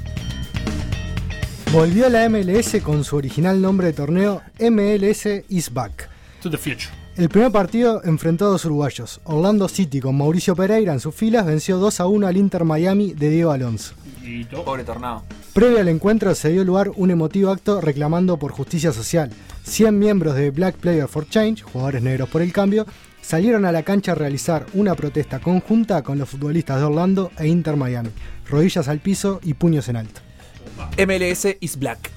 Volvió la MLS con su original nombre de torneo MLS is back. To the future. El primer partido enfrentó a dos uruguayos. Orlando City con Mauricio Pereira en sus filas venció 2 a 1 al Inter Miami de Diego Alonso. Y todo. Pobre tornado. Previo al encuentro se dio lugar un emotivo acto reclamando por justicia social. 100 miembros de Black Player for Change, jugadores negros por el cambio, salieron a la cancha a realizar una protesta conjunta con los futbolistas de Orlando e Inter Miami. Rodillas al piso y puños en alto. MLS is black.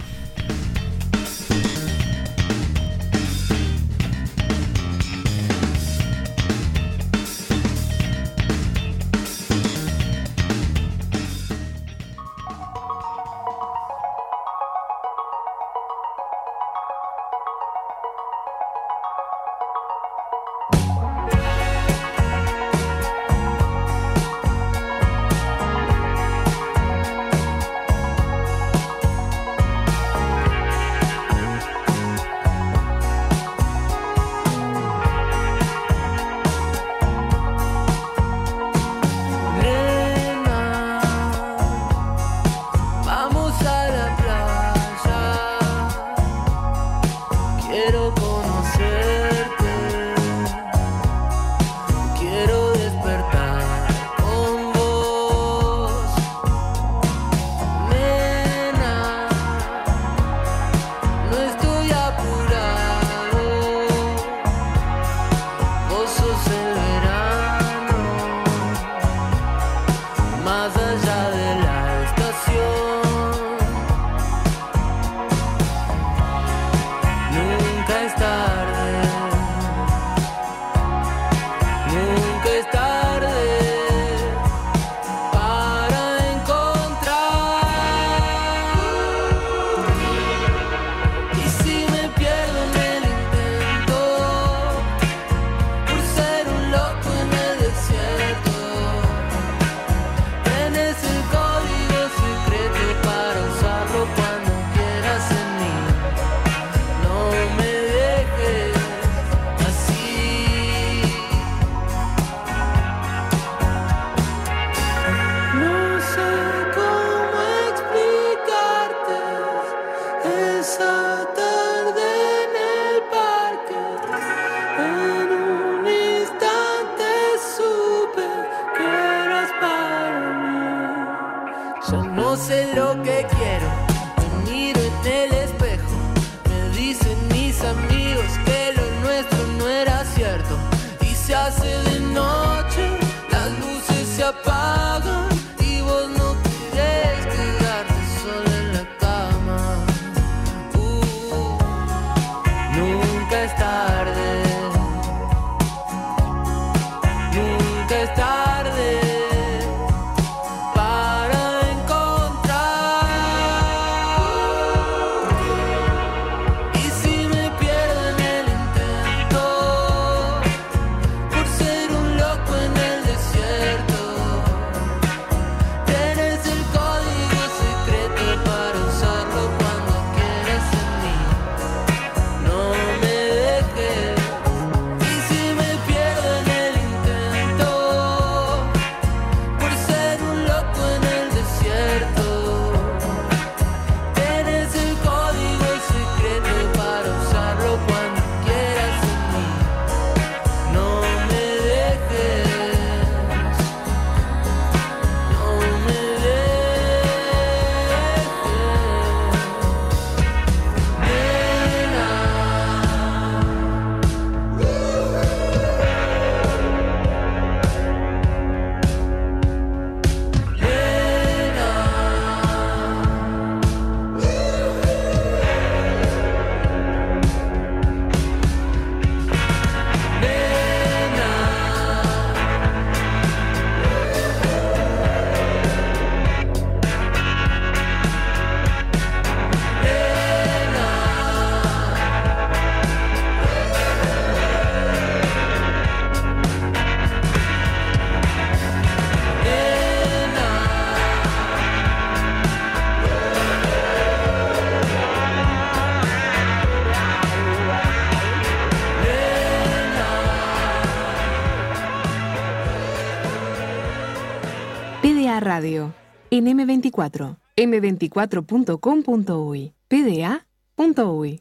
En M24. M24.com.uy. PDA.uy.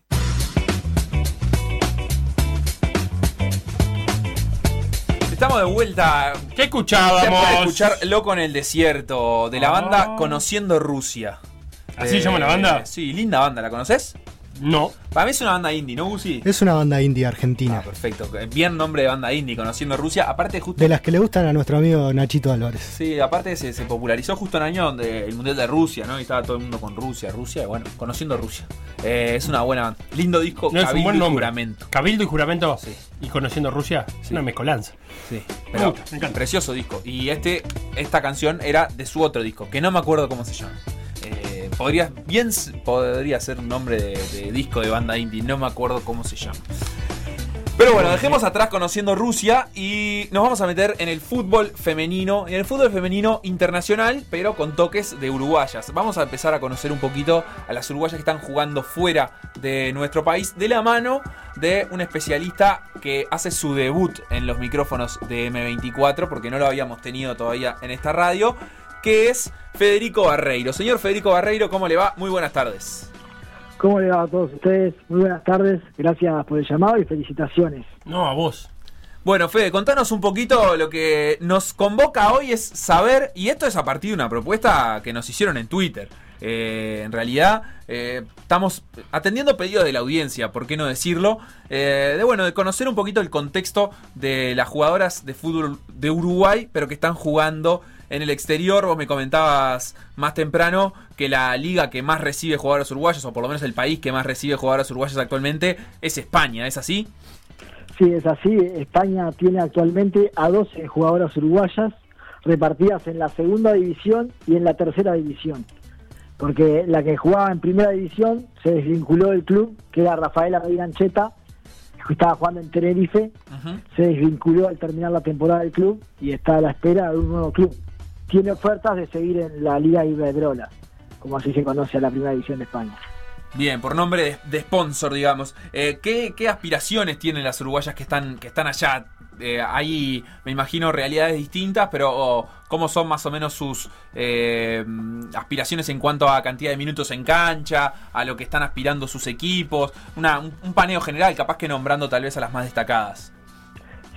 Estamos de vuelta. ¿Qué escuchábamos? De escuchar Loco en el Desierto de la Ah. banda Conociendo Rusia. ¿Así Eh, llama la banda? Sí, linda banda, ¿la conoces? No. Para mí es una banda indie, ¿no, Gusi? Es una banda indie argentina. Ah, perfecto. Bien nombre de banda indie, Conociendo Rusia. Aparte, justo. De las que le gustan a nuestro amigo Nachito Álvarez. Sí, aparte se, se popularizó justo en el año donde el Mundial de Rusia, ¿no? Y estaba todo el mundo con Rusia, Rusia, y bueno, conociendo Rusia. Eh, es una buena banda. Lindo disco, No, es un Cabildo buen y nombre. Juramento. Cabildo y juramento. Sí. Y conociendo Rusia. Es Sí. una mezcolanza. Sí, Me pero gusta, me encanta. precioso disco. Y este, esta canción era de su otro disco, que no me acuerdo cómo se llama. Eh, podría, bien podría ser un nombre de, de disco de banda indie, no me acuerdo cómo se llama. Pero bueno, dejemos atrás conociendo Rusia y nos vamos a meter en el fútbol femenino, en el fútbol femenino internacional, pero con toques de uruguayas. Vamos a empezar a conocer un poquito a las uruguayas que están jugando fuera de nuestro país, de la mano de un especialista que hace su debut en los micrófonos de M24, porque no lo habíamos tenido todavía en esta radio, que es Federico Barreiro. Señor Federico Barreiro, ¿cómo le va? Muy buenas tardes. ¿Cómo le va a todos ustedes? Muy buenas tardes, gracias por el llamado y felicitaciones. No, a vos. Bueno, Fede, contanos un poquito lo que nos convoca hoy es saber, y esto es a partir de una propuesta que nos hicieron en Twitter. Eh, en realidad, eh, estamos atendiendo pedidos de la audiencia, ¿por qué no decirlo? Eh, de bueno, de conocer un poquito el contexto de las jugadoras de fútbol de Uruguay, pero que están jugando en el exterior. Vos me comentabas más temprano que la liga que más recibe jugadores uruguayos, o por lo menos el país que más recibe jugadores uruguayos actualmente, es España, ¿es así? Sí, es así. España tiene actualmente a 12 jugadoras uruguayas repartidas en la segunda división y en la tercera división. Porque la que jugaba en primera división se desvinculó del club, que era Rafaela Ancheta, que estaba jugando en Tenerife, se desvinculó al terminar la temporada del club y está a la espera de un nuevo club. Tiene ofertas de seguir en la Liga Iberdrola, como así se conoce a la primera división de España. Bien, por nombre de, sponsor, digamos. Eh, ¿qué, qué aspiraciones tienen las uruguayas que están, que están allá? Eh, hay, me imagino, realidades distintas, pero oh, ¿cómo son más o menos sus eh, aspiraciones en cuanto a cantidad de minutos en cancha, a lo que están aspirando sus equipos? Una, un, un paneo general, capaz que nombrando tal vez a las más destacadas.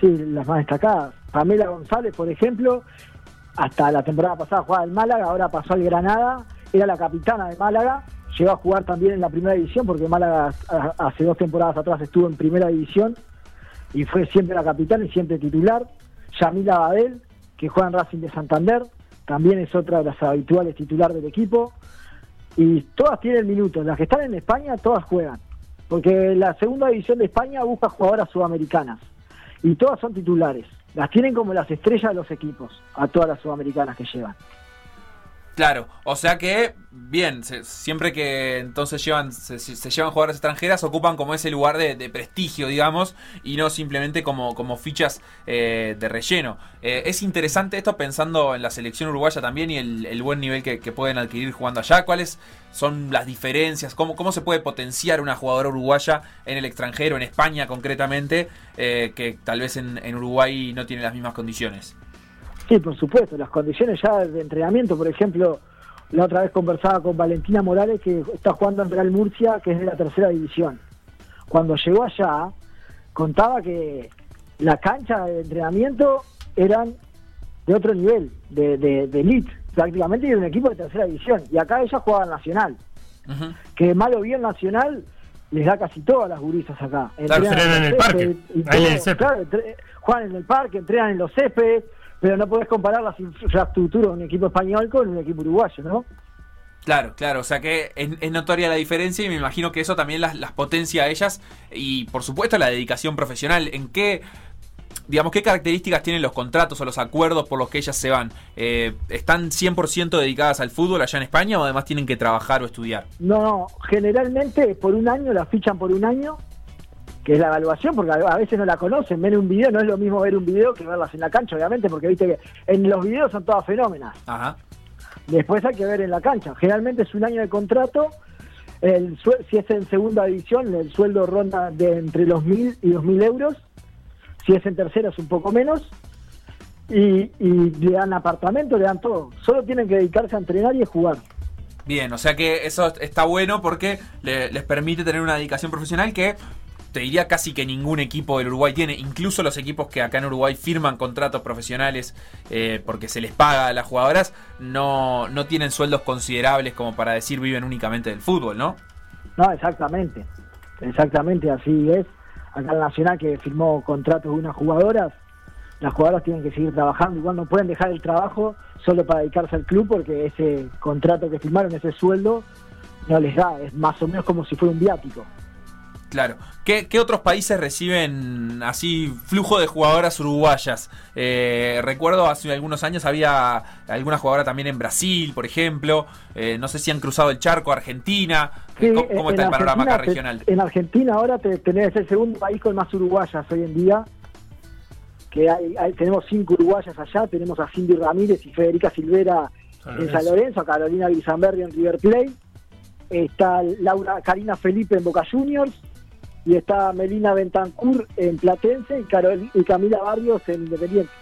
Sí, las más destacadas. Pamela González, por ejemplo, hasta la temporada pasada jugaba en Málaga, ahora pasó al Granada era la capitana de Málaga, llegó a jugar también en la primera división, porque Málaga hace dos temporadas atrás estuvo en primera división y fue siempre la capitana y siempre titular. Yamila Badel, que juega en Racing de Santander, también es otra de las habituales titular del equipo. Y todas tienen minutos. Las que están en España, todas juegan. Porque la segunda división de España busca jugadoras sudamericanas. Y todas son titulares. Las tienen como las estrellas de los equipos, a todas las sudamericanas que llevan. Claro, o sea que, bien, se- siempre que entonces llevan se, llevan jugadoras extranjeras, ocupan como ese lugar de, prestigio, digamos, y no simplemente como, como fichas eh, de relleno. Eh, es interesante esto pensando en la selección uruguaya también y el, buen nivel que, que pueden adquirir jugando allá. ¿Cuáles son las diferencias? ¿Cómo, ¿Cómo se puede potenciar una jugadora uruguaya en el extranjero, en España concretamente, eh, que tal vez en, en Uruguay no tiene las mismas condiciones? Sí, por supuesto, las condiciones ya de entrenamiento, por ejemplo, la otra vez conversaba con Valentina Morales, que está jugando en Real Murcia, que es de la tercera división. Cuando llegó allá, contaba que la cancha de entrenamiento eran de otro nivel, de, de, de elite, prácticamente de un equipo de tercera división. Y acá ella jugaba en Nacional, que malo bien Nacional les da casi todas las gurisas acá. Claro, entrenan en el parque, y ahí en el césped. claro, entre- juegan en el parque, entrenan en los céspedes, pero no podés comparar las infraestructuras de un equipo español con un equipo uruguayo, ¿no? Claro, claro, o sea que es, es notoria la diferencia y me imagino que eso también las, las potencia a ellas y por supuesto la dedicación profesional. ¿En qué, digamos, qué características tienen los contratos o los acuerdos por los que ellas se van? Eh, ¿Están 100% dedicadas al fútbol allá en España o además tienen que trabajar o estudiar? No, no, generalmente por un año la fichan por un año, que es la evaluación, porque a veces no la conocen, ven un video, no es lo mismo ver un video que verlas en la cancha, obviamente, porque viste que en los videos son todas fenómenas. Ajá. Después hay que ver en la cancha. Generalmente es un año de contrato. El si es en segunda división, el sueldo ronda de entre los mil y dos mil euros. Si es en tercera es un poco menos. Y, y le dan apartamento, le dan todo. Solo tienen que dedicarse a entrenar y a jugar. Bien, o sea que eso está bueno porque le- les permite tener una dedicación profesional que te diría casi que ningún equipo del Uruguay tiene, incluso los equipos que acá en Uruguay firman contratos profesionales eh, porque se les paga a las jugadoras, no, no tienen sueldos considerables como para decir viven únicamente del fútbol, ¿no? No, exactamente. Exactamente así es. Acá el Nacional que firmó contratos de unas jugadoras, las jugadoras tienen que seguir trabajando. Igual no pueden dejar el trabajo solo para dedicarse al club porque ese contrato que firmaron, ese sueldo, no les da. Es más o menos como si fuera un viático. Claro. ¿Qué, qué otros países reciben así flujo de jugadoras uruguayas? Eh, recuerdo hace algunos años había alguna jugadora también en Brasil, por ejemplo. Eh, no sé si han cruzado el charco a Argentina. Sí, ¿Cómo, cómo en está el panorama acá regional? En Argentina ahora te, tenés el segundo país con más uruguayas hoy en día. Que hay, hay- tenemos cinco uruguayas allá. Tenemos a Cindy Ramírez y Federica Silvera San en Lorenzo. San Lorenzo, a Carolina Grisanberri en River Plate. Está Laura Karina Felipe en Boca Juniors. Y está Melina Bentancur en Platense y, Carol, y Camila Barrios en Independiente.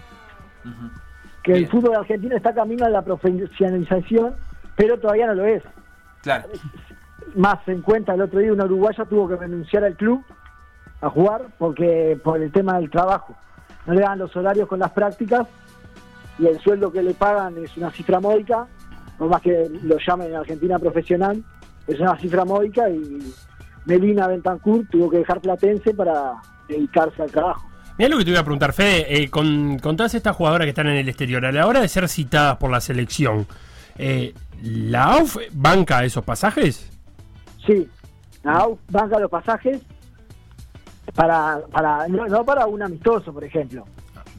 Que el fútbol argentino está camino a la profesionalización, pero todavía no lo es Claro. más en cuenta el otro día una uruguaya tuvo que renunciar al club a jugar porque por el tema del trabajo no le dan los horarios con las prácticas y el sueldo que le pagan es una cifra módica por más que lo llamen en Argentina profesional es una cifra módica y Melina Bentancur tuvo que dejar Platense para dedicarse al trabajo Mira lo que te iba a preguntar, Fede, eh, con, con todas estas jugadoras que están en el exterior, a la hora de ser citadas por la selección, eh, ¿la AUF banca esos pasajes? Sí, la AUF banca los pasajes para, para no, no para un amistoso, por ejemplo.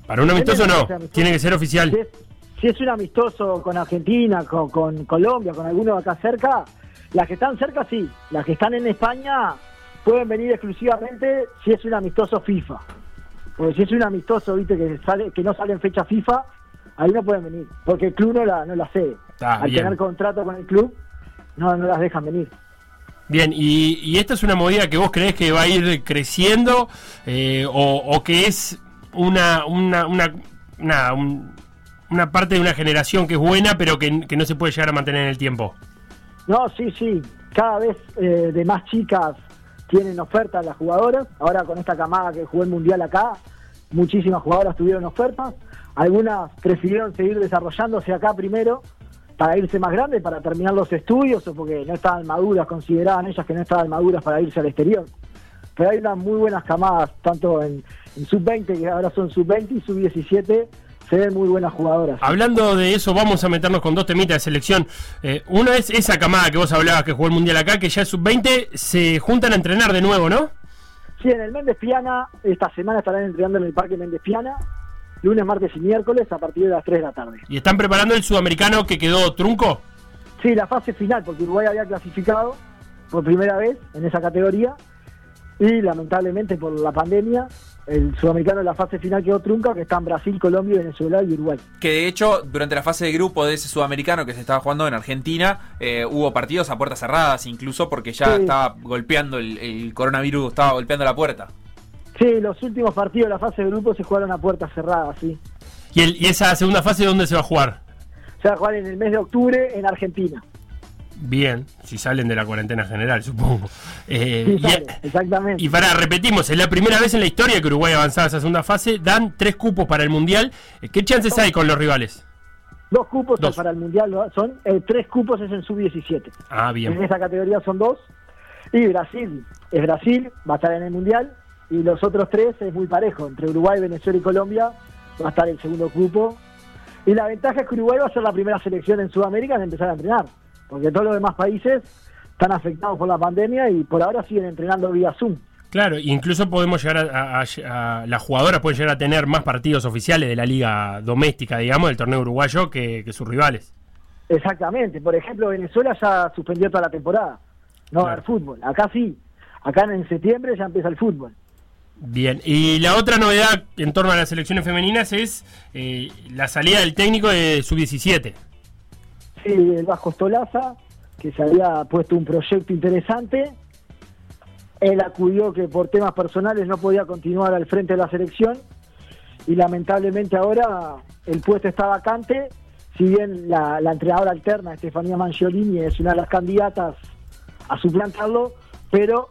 Para un amistoso de no, amistoso. tiene que ser oficial. Si es, si es un amistoso con Argentina, con, con Colombia, con alguno acá cerca, las que están cerca sí, las que están en España pueden venir exclusivamente si es un amistoso FIFA. Porque si es un amistoso, viste, que sale, que no sale en fecha FIFA, ahí no pueden venir, porque el club no la, no la cede. Ah, Al bien. tener contrato con el club, no, no las dejan venir. Bien, y, y esta es una movida que vos crees que va a ir creciendo eh, o, o que es una, una, una, una, un- una parte de una generación que es buena pero que, que no se puede llegar a mantener en el tiempo. No, sí, sí. Cada vez eh, de más chicas tienen ofertas las jugadoras. Ahora con esta camada que jugó el Mundial acá, muchísimas jugadoras tuvieron ofertas. Algunas prefirieron seguir desarrollándose acá primero para irse más grande, para terminar los estudios o porque no estaban maduras, consideraban ellas que no estaban maduras para irse al exterior. Pero hay unas muy buenas camadas, tanto en, en sub-20, que ahora son sub-20 y sub-17, se ven muy buenas jugadoras. Hablando de eso, vamos a meternos con dos temitas de selección. Eh, uno es esa camada que vos hablabas que jugó el Mundial acá, que ya es sub-20, se juntan a entrenar de nuevo, ¿no? Sí, en el Méndez Piana, esta semana estarán entrenando en el Parque Méndez Piana, lunes, martes y miércoles a partir de las 3 de la tarde. ¿Y están preparando el sudamericano que quedó trunco? Sí, la fase final, porque Uruguay había clasificado por primera vez en esa categoría y lamentablemente por la pandemia el sudamericano en la fase final quedó trunca, que está en Brasil, Colombia, Venezuela y Uruguay. Que de hecho, durante la fase de grupo de ese sudamericano que se estaba jugando en Argentina, eh, hubo partidos a puertas cerradas, incluso porque ya Sí. estaba golpeando el, el coronavirus, estaba golpeando la puerta. Sí, los últimos partidos de la fase de grupo se jugaron a puertas cerradas, sí. ¿Y, el- y esa segunda fase dónde se va a jugar? Se va a jugar en el mes de octubre en Argentina. Bien, si salen de la cuarentena general, supongo. Eh, Sí, y- exactamente. Y para, repetimos, es la primera vez en la historia que Uruguay avanzaba a esa segunda fase, dan tres cupos para el Mundial. Eh, ¿Qué chances hay con los rivales? Dos cupos Dos. para el Mundial, ¿no? son eh, tres cupos es en sub-17. Ah, En bien. esa categoría son dos. Y Brasil, es Brasil, va a estar en el Mundial. Y los otros tres es muy parejo. Entre Uruguay, Venezuela y Colombia va a estar el segundo grupo. Y la ventaja es que Uruguay va a ser la primera selección en Sudamérica en empezar a entrenar. Porque todos los demás países están afectados por la pandemia y por ahora siguen entrenando vía Zoom. Claro, incluso podemos llegar a, a- a- a- las jugadoras pueden llegar a tener más partidos oficiales de la liga doméstica, digamos, del torneo uruguayo que, que sus rivales. Exactamente. Por ejemplo, Venezuela ya suspendió toda la temporada. No va a haber fútbol. Acá sí. Acá en septiembre ya empieza el fútbol. Bien, y la otra novedad en torno a las selecciones femeninas es eh, la salida del técnico de sub-17. El Vasco Stolaza, que se había puesto un proyecto interesante. Él acudió que por temas personales no podía continuar al frente de la selección y lamentablemente ahora el puesto está vacante. Si bien la, la entrenadora alterna, Estefanía Mangiolini, es una de las candidatas a suplantarlo, pero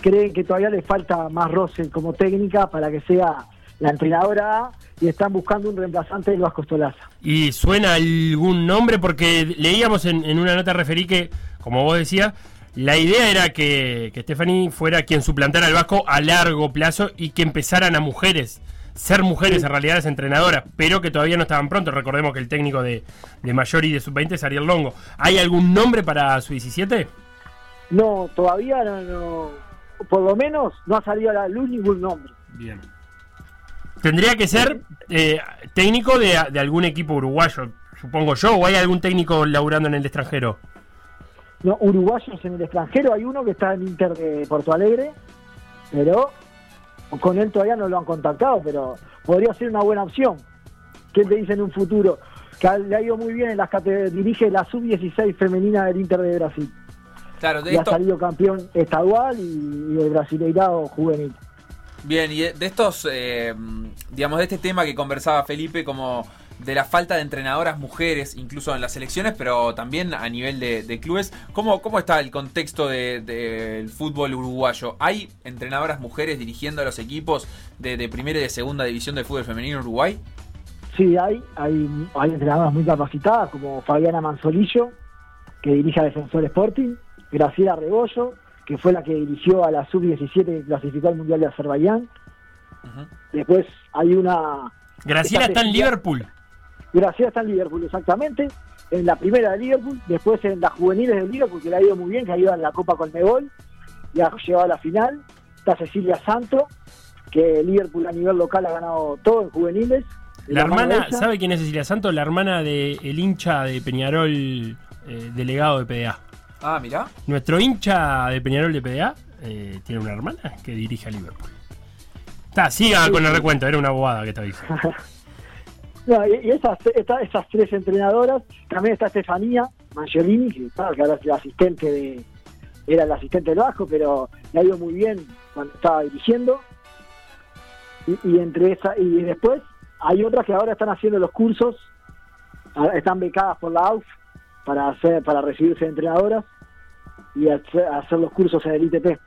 creen que todavía le falta más roce como técnica para que sea la entrenadora A y están buscando un reemplazante del Vasco Stolaza. ¿Y suena algún nombre? Porque leíamos en, en una nota referí que, como vos decías, la idea era que, que Stephanie fuera quien suplantara al Vasco a largo plazo y que empezaran a mujeres, ser mujeres en realidad las entrenadoras, pero que todavía no estaban pronto. Recordemos que el técnico de, de mayor y de sub-20 es Ariel Longo. ¿Hay algún nombre para su 17? No, todavía no, no- por lo menos no ha salido a la luz ningún nombre. Bien. Tendría que ser eh, técnico de, de algún equipo uruguayo, supongo yo, o hay algún técnico laburando en el extranjero. No, uruguayos en el extranjero, hay uno que está en Inter de Porto Alegre, pero con él todavía no lo han contactado, pero podría ser una buena opción. ¿Qué te dice en un futuro? Que le ha ido muy bien en las categorías, dirige la sub-16 femenina del Inter de Brasil. Claro, de Y ha salido campeón estadual y, y el brasileirado juvenil. Bien, y de de estos, eh, digamos, de este tema que conversaba Felipe, como de la falta de entrenadoras mujeres, incluso en las selecciones, pero también a nivel de, de clubes, ¿cómo, ¿cómo está el contexto de- del fútbol uruguayo? ¿Hay entrenadoras mujeres dirigiendo a los equipos de, de primera y de segunda división del fútbol femenino en Uruguay? Sí, hay, hay, hay entrenadoras muy capacitadas como Fabiana Manzolillo, que dirige a Defensor Sporting, Graciela Rebollo, que fue la que dirigió a la Sub-17 que clasificó al Mundial de Azerbaiyán. Después hay una... Graciela está en Liverpool. Graciela está en Liverpool, exactamente. En la primera de Liverpool, después en las juveniles de Liverpool, que le ha ido muy bien, que ha ido a la Copa Colmebol, y ha llegado a la final. Está Cecilia Santo, que Liverpool a nivel local ha ganado todo en juveniles. La hermana. ¿sabe quién es Cecilia Santos? La hermana del el hincha de Peñarol, eh, delegado de PDA. Ah, mirá. Nuestro hincha de Peñarol de PDA eh, tiene una hermana que dirige a Liverpool. Está, siga Sí, con el recuento, era una bobada que te diciendo. <laughs> No, y, esas, esta- esas tres entrenadoras, también está Estefanía Mangiolini, que, claro, que ahora es la asistente de, era el asistente del Vasco, pero le ha ido muy bien cuando estaba dirigiendo. Y, y entre esa, y después hay otras que ahora están haciendo los cursos, están becadas por la AUF para hacer, para recibirse de entrenadoras y hacer, hacer los cursos en el ITP.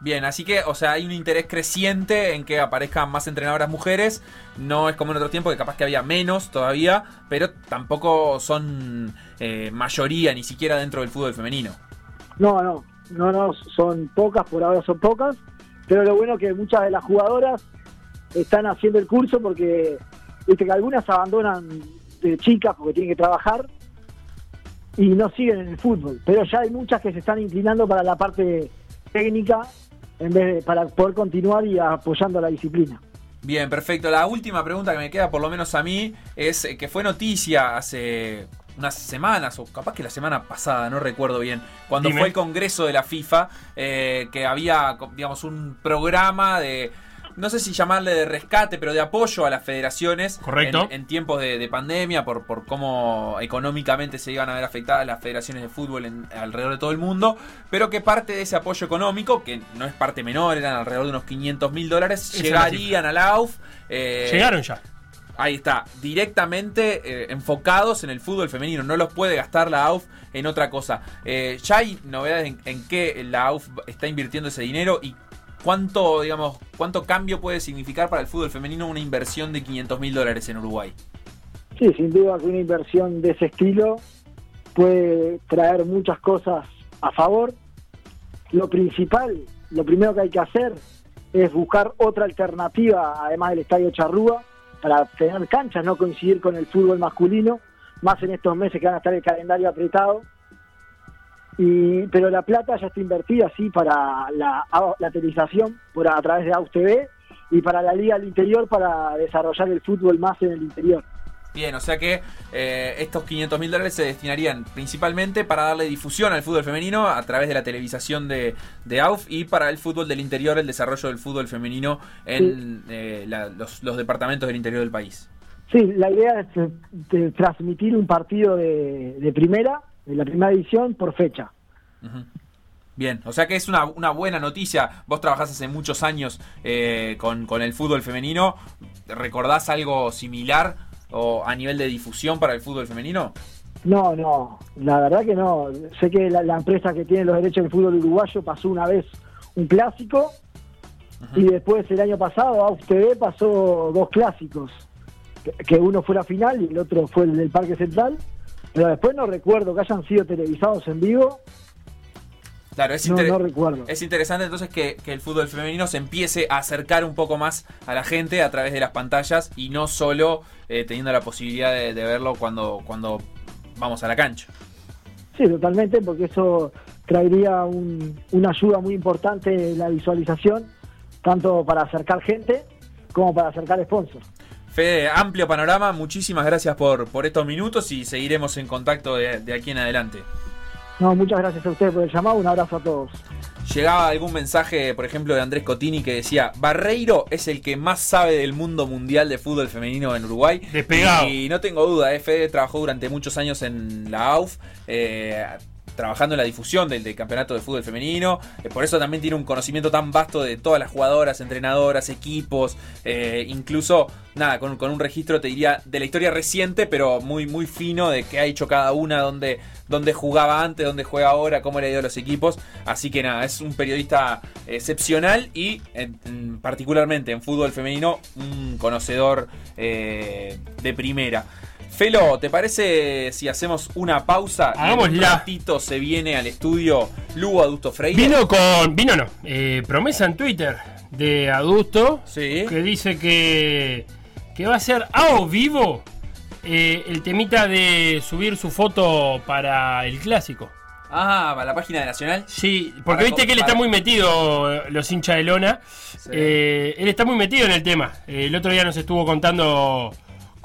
Bien, así que, o sea, hay un interés creciente en que aparezcan más entrenadoras mujeres. No es como en otro tiempo, que capaz que había menos todavía, pero tampoco son eh, mayoría ni siquiera dentro del fútbol femenino. No, no, no, no, son pocas, por ahora son pocas, pero lo bueno es que muchas de las jugadoras están haciendo el curso porque, viste que algunas abandonan de chicas porque tienen que trabajar y no siguen en el fútbol, pero ya hay muchas que se están inclinando para la parte técnica en vez de, para poder continuar y apoyando la disciplina. Bien, perfecto. La última pregunta que me queda, por lo menos a mí, es eh, que fue noticia hace unas semanas, o capaz que la semana pasada, no recuerdo bien, cuando Dime. fue el Congreso de la FIFA, eh, que había, digamos, un programa de, no sé si llamarle de rescate, pero de apoyo a las federaciones. Correcto. En, en tiempos de, de pandemia, por, por cómo económicamente se iban a ver afectadas las federaciones de fútbol en- alrededor de todo el mundo, pero que parte de ese apoyo económico, que no es parte menor, eran alrededor de unos 500 mil dólares, Esa llegarían a la AUF. eh, Llegaron ya. Ahí está, directamente eh, enfocados en el fútbol femenino. No los puede gastar la AUF en otra cosa. Eh, ya hay novedades en, en qué la AUF está invirtiendo ese dinero y cuánto, digamos, cuánto cambio puede significar para el fútbol femenino una inversión de 500 mil dólares en Uruguay. Sí, sin duda que una inversión de ese estilo puede traer muchas cosas a favor. Lo principal, lo primero que hay que hacer es buscar otra alternativa, además del Estadio Charrúa, para tener canchas, no coincidir con el fútbol masculino, más en estos meses que van a estar el calendario apretado. Y, pero la plata ya está invertida, sí, para la, la televisación por, a través de AUS TV y para la Liga del Interior para desarrollar el fútbol más en el interior. Bien, o sea que eh, estos 500 mil dólares se destinarían principalmente para darle difusión al fútbol femenino a través de la televisación de, de AUF y para el fútbol del interior, el desarrollo del fútbol femenino en eh, la- los, los departamentos del interior del país. Sí, la idea es eh, de transmitir un partido de, de primera, la primera división, por fecha. Bien, o sea que es una, una buena noticia. Vos trabajás hace muchos años eh, con, con el fútbol femenino. ¿Recordás algo similar o a nivel de difusión para el fútbol femenino? No, no, la verdad que no. Sé que la, la empresa que tiene los derechos del fútbol uruguayo pasó una vez un clásico y después el año pasado AUF TV pasó dos clásicos, que, que uno fue la final y el otro fue el del Parque Central, pero después no recuerdo que hayan sido televisados en vivo. Claro, es, No, inter- no recuerdo. es interesante entonces que, que el fútbol femenino se empiece a acercar un poco más a la gente a través de las pantallas y no solo eh, teniendo la posibilidad de, de verlo cuando, cuando vamos a la cancha. Sí, totalmente, porque eso traería un- una ayuda muy importante en la visualización, tanto para acercar gente como para acercar sponsors. Fede, amplio panorama, muchísimas gracias por, por estos minutos y seguiremos en contacto de, de aquí en adelante. No, muchas gracias a ustedes por el llamado, un abrazo a todos. Llegaba algún mensaje, por ejemplo, de Andrés Cotini que decía, Barreiro es el que más sabe del mundo mundial de fútbol femenino en Uruguay. Despegado. Y no tengo duda, eh, Fede trabajó durante muchos años en la AUF. eh, trabajando en la difusión del, campeonato de fútbol femenino, eh, por eso también tiene un conocimiento tan vasto de todas las jugadoras, entrenadoras, equipos, eh, incluso, nada, con, un registro, te diría, de la historia reciente, pero muy, muy fino de qué ha hecho cada una, dónde, dónde jugaba antes, dónde juega ahora, cómo le ha ido a los equipos. Así que nada, es un periodista excepcional y en- en- particularmente en fútbol femenino, un conocedor eh, de primera. Felo, ¿te parece si hacemos una pausa? en un ratito se viene al estudio Lugo Adusto Freire. Vino con. Vino no. eh, promesa en Twitter de Adusto. Que dice que. Que va a ser a vivo. eh, el temita de subir su foto para el clásico. Ah, para la página de Nacional. Sí, porque Para viste que él para- está muy metido, eh, los hinchas de lona. Eh, él está muy metido en el tema. El otro día nos estuvo contando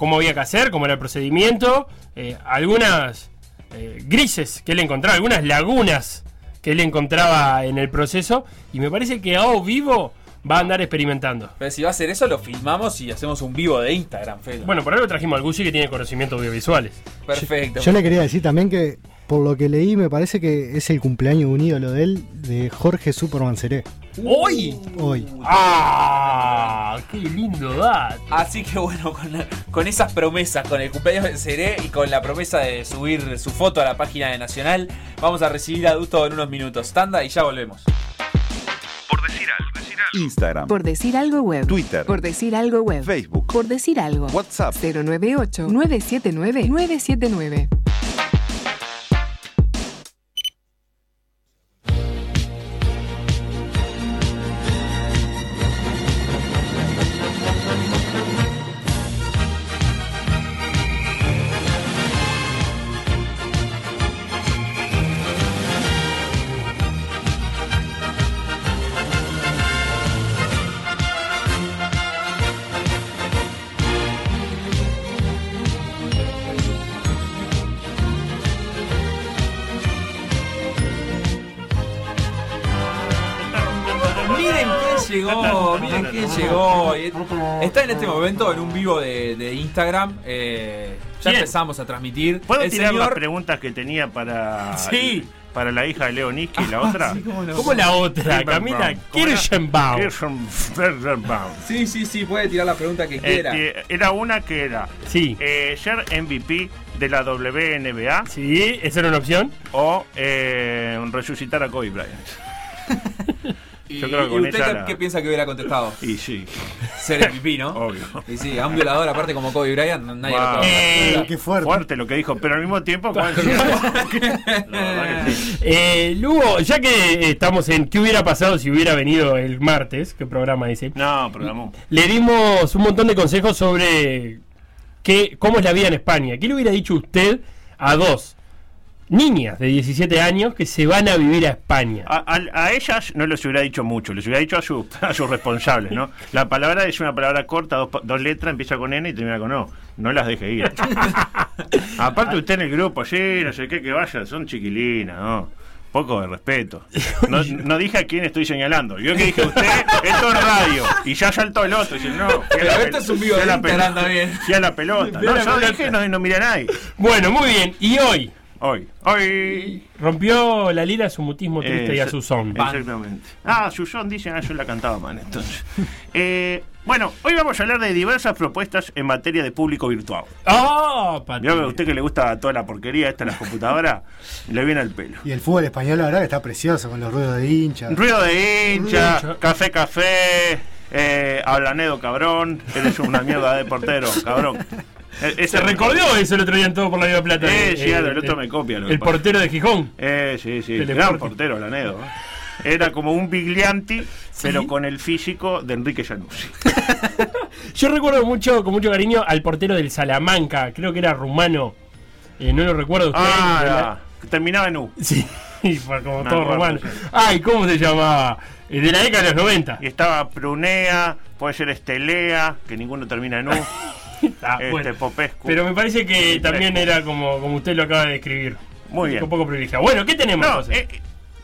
cómo había que hacer, cómo era el procedimiento. eh, algunas eh, grises que él encontraba, algunas lagunas que él encontraba en el proceso. Y me parece que a O vivo va a andar experimentando. Pero si va a hacer eso, lo filmamos y hacemos un vivo de Instagram, Felo. Bueno, por algo trajimos al Gucci que tiene conocimientos audiovisuales. Perfecto. Yo le quería decir también que, por lo que leí, me parece que es el cumpleaños de un ídolo de él, de Jorge Superman Seré. ¡Hoy! Hoy. ¡Ah! ¡Qué lindo dato! Así que bueno, con, esas promesas, con el cumpleaños de Seré y con la promesa de subir su foto a la página de Nacional, vamos a recibir a Dusto en unos minutos. Tanda y ya volvemos. Por decir algo. Instagram, Por decir algo web. Twitter, Por decir algo web. Facebook, Por decir algo. WhatsApp. 098 979 979. Llegó. Está en este momento en un vivo de, de Instagram. eh, ya Bien. empezamos a transmitir. ¿Puedo El tirar las señor- preguntas que tenía para, Sí. para la hija de Leo Niski, la otra? sí, cómo no. ¿Cómo la otra? Camila. Kirschenbaum. Kirschenbaum. Sí, sí, sí, puede tirar la pregunta que quiera. Este, era una que era Sí. eh, ser MVP de la WNBA Sí, esa era una opción. o eh, resucitar a Kobe Bryant. <laughs> Y, Yo creo que y usted qué, la- piensa que hubiera contestado? Y sí, Ser MVP, ¿no? obvio. Y sí, a un violador aparte como Kobe Bryant, nadie Wow. lo Eh, qué fuerte. Fuerte lo que dijo, pero al mismo tiempo. ¿cuál- <laughs> La verdad que sí. Eh, Lugo, ya que estamos en qué hubiera pasado si hubiera venido el martes, qué programa dice, No, programó. le dimos un montón de consejos sobre qué, cómo es la vida en España. ¿Qué le hubiera dicho usted a dos niñas de 17 años que se van a vivir a España? A, a- a ellas no les hubiera dicho mucho, les hubiera dicho a, su- <laughs> a sus responsables, ¿no? La palabra es una palabra corta, dos, pa- dos letras, empieza con N y termina con O. No las deje ir. <laughs> Aparte usted en el grupo, sí, no sé qué, que vaya, son chiquilinas, ¿no? Poco de respeto. No, no dije a quién estoy señalando. Yo que dije usted, esto es radio. Y ya saltó el otro. Y dice, no, fui a Pero la esto pel- es un vivo fui a de la pelota. a la pelota. A No, la yo dije, no, no mira a nadie. Bueno, muy bien. Y hoy Hoy, hoy. rompió la lira su mutismo triste y a Eh, su son. Exactamente. Ah, Susón dicen, ah, yo la cantaba mal entonces. <laughs> Eh, bueno, hoy vamos a hablar de diversas propuestas en materia de público virtual. ¡Ah, Pati! Vio que a usted que le gusta toda la porquería esta en las computadoras, le viene al pelo. Y el fútbol español, la verdad, que está precioso con los ruidos de hinchas. Ruido de hincha, Hincha. café, café, eh, hablanedo, cabrón. Eres una mierda de portero, cabrón. Eh, ese Se recordó eso el otro día en todo por la vida plata. Eh, sí, Eh, el otro me copia. El portero de Gijón. Eh, sí, sí. Gran portero, Alanedo. ¿eh? Era como un Biglianti, pero con el físico de Enrique Januzzi. <laughs> Yo recuerdo mucho, con mucho cariño, al portero del Salamanca, creo que era rumano. Eh, no lo recuerdo usted. Ah, era- terminaba en U. Sí, <laughs> como todo rumano. Ay, ¿cómo se llamaba? De la década de los 90. Y estaba Prunea, puede ser Estelea, que ninguno termina en U. <laughs> Ah, este, bueno. Popescu. Pero me parece que también era como, como usted lo acaba de describir. Muy bien. Un poco privilegiado. Bueno, ¿qué tenemos? No, eh,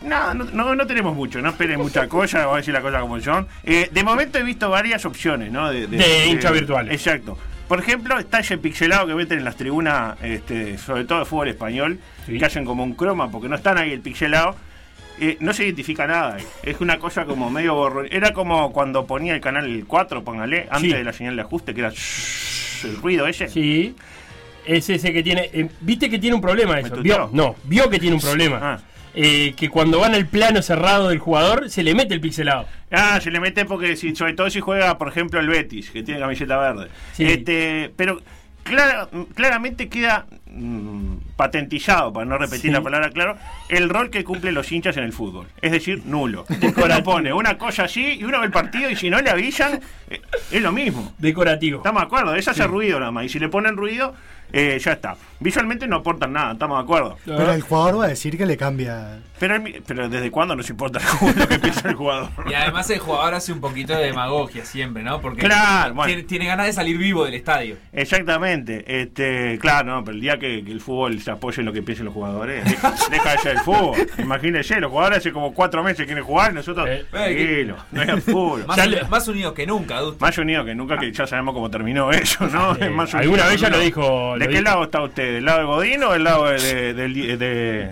no, no, no, tenemos mucho, no esperen mucha <laughs> cosa, voy a decir la cosa como son. Eh, de momento he visto varias opciones, ¿no? De hinchas virtuales. Exacto. Por ejemplo, está ese pixelado que meten en las tribunas, este, sobre todo de fútbol español, Sí. que hacen como un croma, porque no están ahí el pixelado. Eh, no se identifica nada, es una cosa como medio borrón. Era como cuando ponía el canal 4, póngale, antes Sí. de la señal de ajuste, que era el ruido ese. Sí. Es ese que tiene. eh, ¿Viste que tiene un problema eso? ¿Vio? No, vio que tiene un problema. Ah. Eh, que cuando van al plano cerrado del jugador, se le mete el pixelado. Ah, se le mete porque si, sobre todo si juega, por ejemplo, el Betis, que tiene camiseta verde. Sí. Este, pero clara- claramente queda mm, patentizado, para no repetir Sí. la palabra claro, el rol que cumplen los hinchas en el fútbol. Es decir, nulo. <laughs> Uno pone una cosa así y uno ve el partido y si no le avisan, eh, es lo mismo. Decorativo. Estamos de acuerdo, eso hace ruido nada más. Y si le ponen ruido, eh, ya está. Visualmente no aportan nada, estamos de acuerdo. Pero el jugador va a decir que le cambia. Pero, el- pero ¿desde cuándo nos importa <laughs> lo que piensa el jugador? Y además el jugador hace un poquito de demagogia siempre, ¿no? Porque Claro, bueno. tiene, tiene ganas de salir vivo del estadio. Exactamente, este, claro, no, pero el día que, que el fútbol se apoye en lo que piensen los jugadores, deja, deja de ser el fútbol. Imagínense, los jugadores hace como cuatro meses quieren jugar, y nosotros, Eh, tranquilo, no hay fútbol. Más, Ya le- más unidos que nunca, adulto. Más unido que nunca, que ya sabemos cómo terminó eso, ¿no? Eh, Es más alguna vez ya lo dijo- ¿De lo qué dijo. lado está usted? ¿Del lado de Godín o del lado de, de- del, de-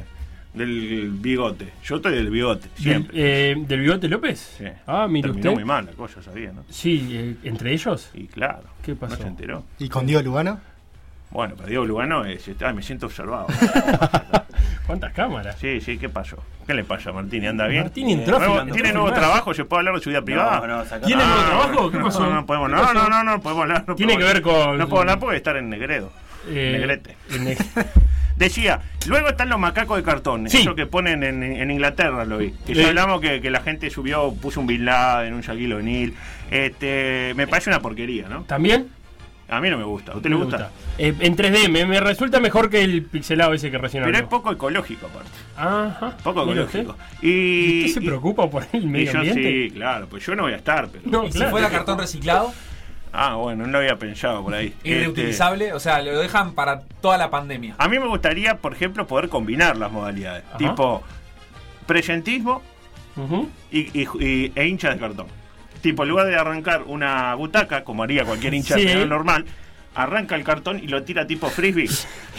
del bigote? Yo estoy del bigote, Del, siempre. eh, ¿Del bigote López? Sí. Ah, mire Terminó usted. muy mal la cosa, sabía, ¿no? Sí, eh, entre ellos. Y claro. ¿Qué pasó? No se enteró. ¿Y con Diego Lugano? Bueno, pero Diego Lugano es, ay, me siento observado. <laughs> ¿Cuántas cámaras? Sí, sí, ¿qué pasó? ¿Qué le pasa a Martini? ¿Anda bien? Martini entró ¿Nuevo- filmando, ¿Tiene fue nuevo filmar. trabajo? ¿Se puede hablar de su vida privada? no, saca- ¿Tiene nuevo Ah, trabajo? ¿Qué pasó? No, no podemos, ¿Qué no, pasó? no, no, no podemos hablar. no Tiene podemos que ver con- No puedo hablar porque estar en Negredo. Eh, Negrete. en el- <laughs> Decía, luego están los macacos de cartón, Sí. eso que ponen en, en Inglaterra, lo vi. Que ya hablamos que, que la gente subió, puso un Bin Laden, un Shaquille O'Neal. Este, me parece una porquería, ¿no? ¿También? A mí no me gusta. ¿A usted le Me gusta? Eh, en 3D, me, me resulta mejor que el pixelado ese que recién Pero es poco ecológico, aparte. Ajá. Poco ecológico. usted. Y, ¿Usted se y- preocupa por el y medio yo ambiente? sí, claro, pues yo no voy a estar, pero. No, ¿Y si claro. fuera cartón reciclado Ah, bueno, no lo había pensado por ahí. y Este, reutilizable? O sea, lo dejan para toda la pandemia. A mí me gustaría, por ejemplo, poder combinar las modalidades. Ajá. Tipo, presentismo y- y- e hincha de cartón. Tipo, en lugar de arrancar una butaca, como haría cualquier hincha Sí. normal, arranca el cartón y lo tira tipo frisbee.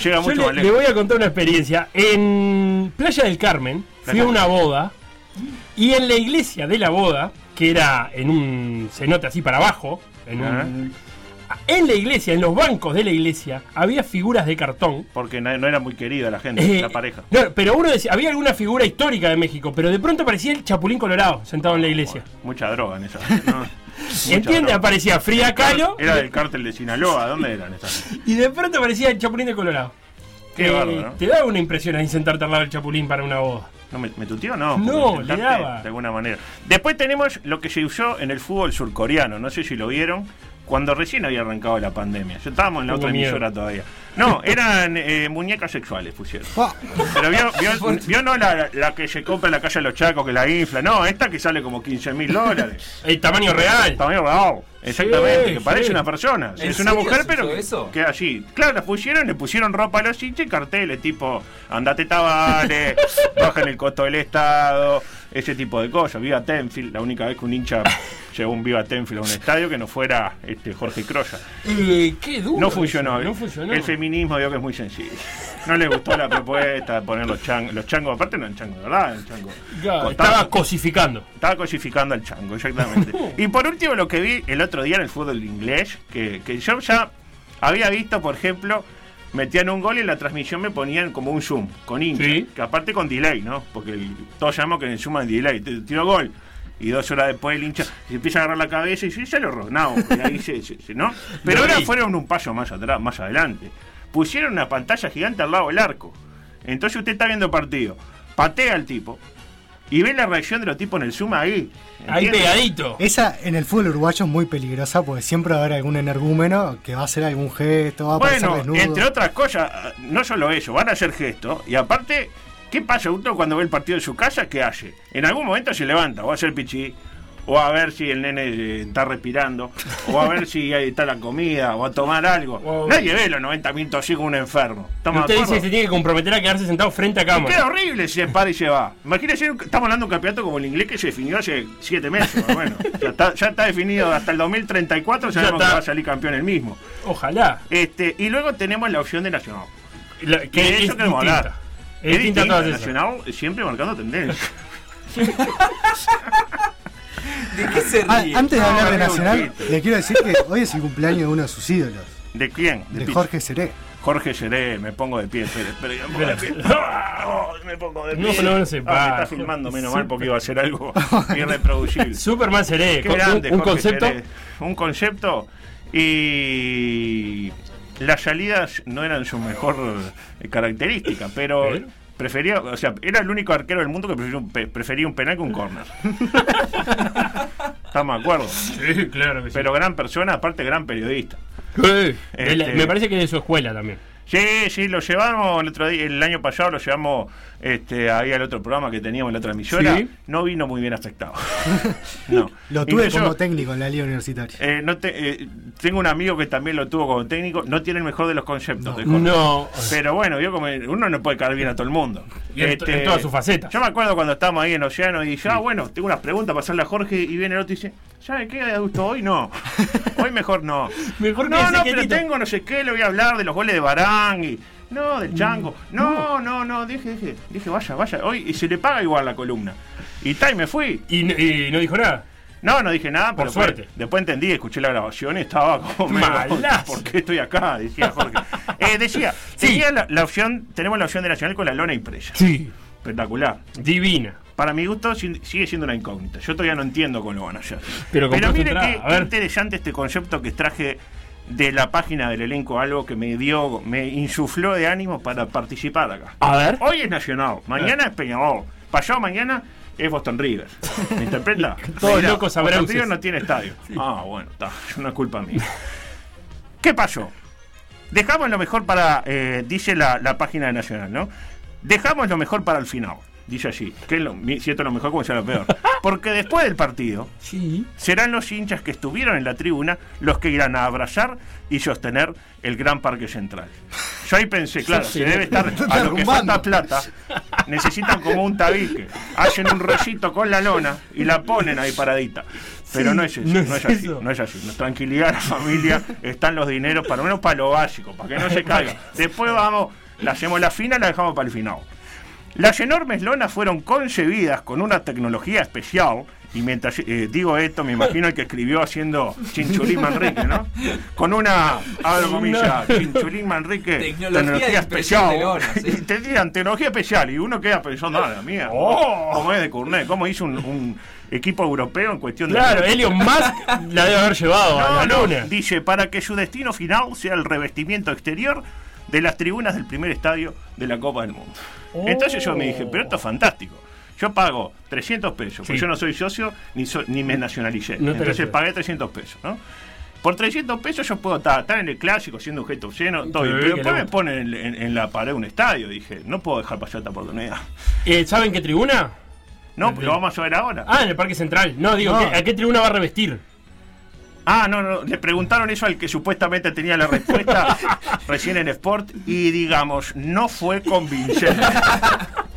Llega Yo mucho le, más le lejos. voy a contar una experiencia. En Playa del Carmen fui a una boda y en la iglesia de la boda, que era en un cenote así para abajo, en, un- en la iglesia, en los bancos de la iglesia, había figuras de cartón. Porque no, no era muy querida la gente, Eh, la pareja. No, pero uno decía, había alguna figura histórica de México, pero de pronto aparecía el Chapulín Colorado sentado en la iglesia. Mucha droga en esa. <laughs> ¿no? Mucha ¿Entiende? droga. Aparecía Frida Kahlo Era del cártel de Sinaloa, ¿dónde eran esas? y de pronto aparecía el Chapulín de Colorado. Qué Eh, ¿no? Te da una impresión ahí sentarte al lado del Chapulín para una boda. No, ¿Me, me tuteó? No. No, le daba. De alguna manera. Después tenemos lo que se usó en el fútbol surcoreano. No sé si lo vieron. Cuando recién había arrancado la pandemia. Yo estábamos en la Tengo otra miedo. emisora todavía. No, <laughs> eran eh, muñecas sexuales, pusieron. Ah, Pero vio, vio, <laughs> vio no la, la que se compra en la calle de los chacos, que la infla. No, esta que sale como 15 mil dólares. El tamaño real. Tamaño real. Exactamente, Sí, que parece sí. una persona. ¿En Es una mujer, pero que- eso? queda así. Claro, la pusieron, le pusieron ropa a los hinchas y carteles tipo, andate Tabane, <laughs> bajan el costo del Estado, ese tipo de cosas. Viva Tenfield, la única vez que un hincha llevó un Viva Tenfield a un estadio que no fuera este Jorge Croya. Eh, qué duro. No funcionó. No funcionó. El feminismo veo que es muy sencillo. No le gustó la propuesta de poner los changos. Los changos, aparte no eran changos, ¿verdad? Estaba cosificando. estaba cosificando al chango, exactamente. <laughs> y por último, lo que vi el otro día en el fútbol inglés, que, que yo ya había visto, por ejemplo, metían un gol y en la transmisión me ponían como un zoom, con hincha, Sí. que aparte con delay, ¿no? Porque el- todos llamamos que en el zoom hay delay. Te- Tiró gol. Y dos horas después el hincha se empieza a agarrar la cabeza y dice, ya lo ronao. Y ahí se, se- se- ¿no? <laughs> Pero ahora fueron un paso más atrás, más adelante. Pusieron una pantalla gigante al lado del arco. Entonces usted está viendo partido. Patea al tipo. Y ve la reacción de los tipos en el zoom ahí. Ahí pegadito. esa en el fútbol uruguayo es muy peligrosa porque siempre va a haber algún energúmeno que va a hacer algún gesto, va a Bueno, desnudo. entre otras cosas, no solo eso, van a hacer gestos. Y aparte, ¿qué pasa uno cuando ve el partido en su casa? ¿Qué hace? En algún momento se levanta, o a hacer pichí, o a ver si el nene eh, está respirando, o a ver si ahí está la comida, o a tomar algo. Nadie ve los 90 minutos así como un enfermo. ¿Estamos de Usted dice que se tiene que comprometer a quedarse sentado frente a cámara. Queda horrible si se para y se va. Imagínese, estamos hablando de un campeonato como el inglés que se definió hace 7 meses. más o menos. ya, está, ya está definido hasta el 2034, Ya sabemos que va a salir campeón el mismo. Ojalá. Este, y luego tenemos la opción de Nacional. La- Que que de es eso queremos hablar. Es distinta esas. Nacional siempre marcando tendencia. <laughs> ¿De qué se Ah, antes de No, hablar de Nacional, le quiero decir que hoy es el cumpleaños de uno de sus ídolos, ¿De quién? de. Jorge Seré. Jorge Seré, me pongo de pie, espere, espere, me pongo de pie. Oh, <laughs> me pongo de No, pie. no, no se Ah, me está filmando, menos Super- mal, porque iba a ser algo <laughs> irreproducible. Superman seré. Qué un- grande, un, Jorge concepto. Seré. Un concepto y las salidas no eran su mejor eh, característica, pero ¿Pero? Prefería, o sea, era el único arquero del mundo que prefería un, pe- prefería un penal que un córner. <laughs> Estamos de acuerdo. Sí, claro que sí. Pero gran persona, aparte gran periodista. La- Este- Me parece que de su escuela también. Sí, sí, lo llevamos el otro día, el año pasado lo llevamos este, ahí al otro programa que teníamos en la otra emisora. Sí. No vino muy bien afectado. <laughs> no. Lo tuve Incluso, como técnico en la liga universitaria. eh, no te- eh, tengo un amigo que también lo tuvo como técnico. No tiene el mejor de los conceptos. de Jorge. No. Pero bueno, vio como uno no puede caer bien a todo el mundo. Y en, Este, en todas sus facetas. Yo me acuerdo cuando estábamos ahí en Océano y dije, ah, bueno, tengo unas preguntas para hacerle a Jorge. Y viene el otro y dice, ¿sabe qué? ¿De gusto hoy? No. <laughs> Hoy mejor no. Mejor no, no, pero tengo no sé qué, le voy a hablar de los goles de Barán y. No, del chango. No, no, no, dije, dije, dije, vaya, vaya. Hoy y se le paga igual la columna. Y tal, y me fui. Y, y no dijo nada. No, no dije nada, Por pero suerte. Después, después entendí, escuché la grabación y estaba como Malazo. ¿Por qué estoy acá? Decía Jorge. <laughs> Eh, decía, tenía la, la opción, tenemos la opción de Nacional con la lona impresa. Sí. Espectacular. Divina. Para mi gusto sigue siendo una incógnita. Yo todavía no entiendo cómo lo van a hacer. Pero compraste mire qué, interesante este concepto que traje de la página del elenco, algo que me dio, me insufló de ánimo para participar acá. A ver. Hoy es Nacional, mañana es Peñarol, pasado mañana es Boston River. ¿Me interpreta? <laughs> Todos locos Boston abrauces. River no tiene estadio. Ah, bueno, está, <laughs> es una culpa mía. ¿Qué pasó? Dejamos lo mejor para, eh, dice la, la página de Nacional, ¿no? Dejamos lo mejor para el final, dice allí. Que es lo, mi- si esto es lo mejor, como sea lo peor. <laughs> Porque después del partido, serán los hinchas que estuvieron en la tribuna los que irán a abrazar y sostener el gran parque central. Yo ahí pensé, claro, se debe estar <laughs> a lo que falta plata, necesitan como un tabique, hacen un rollito con la lona y la ponen ahí paradita. Pero Sí, no es eso, no no, es así, no es así. Tranquilidad de la familia, están los dineros, para lo menos para lo básico, para que no se caiga. Después vamos, la hacemos la fina, la dejamos para el final. Las enormes lonas fueron concebidas con una tecnología especial, y mientras eh, digo esto, me imagino el que escribió haciendo Chinchulín Manrique, ¿no? Con una, abro comillas, No. Chinchulín Manrique, Tecnología sí. Y te digan tecnología especial, y uno queda pensando, ah, la mía, Oh. ¿cómo es de Cournet? ¿Cómo hizo un, un equipo europeo en cuestión de. Claro, Elon Musk la debe haber llevado a la No, no, luna. Dice, para que su destino final sea el revestimiento exterior de las tribunas del primer estadio de la Copa del Mundo. Entonces yo me dije, pero esto es fantástico. Yo pago 300 pesos, porque Sí. yo no soy socio ni, so- ni me nacionalicé. No Entonces pagué 300 pesos, ¿no? Por 300 pesos yo puedo estar, estar en el clásico siendo objeto lleno, todo Sí, bien, pero después me ponen en, en- en la pared un estadio. Dije, no puedo dejar pasar esta oportunidad. Eh, ¿Saben qué tribuna? No, pero vamos a ver ahora. Ah, en el Parque Central. No, digo, No. ¿qué- ¿a qué tribuna va a revestir? Ah, no, no, le preguntaron eso al que supuestamente tenía la respuesta <laughs> recién en Sport y digamos, no fue convincente. <laughs>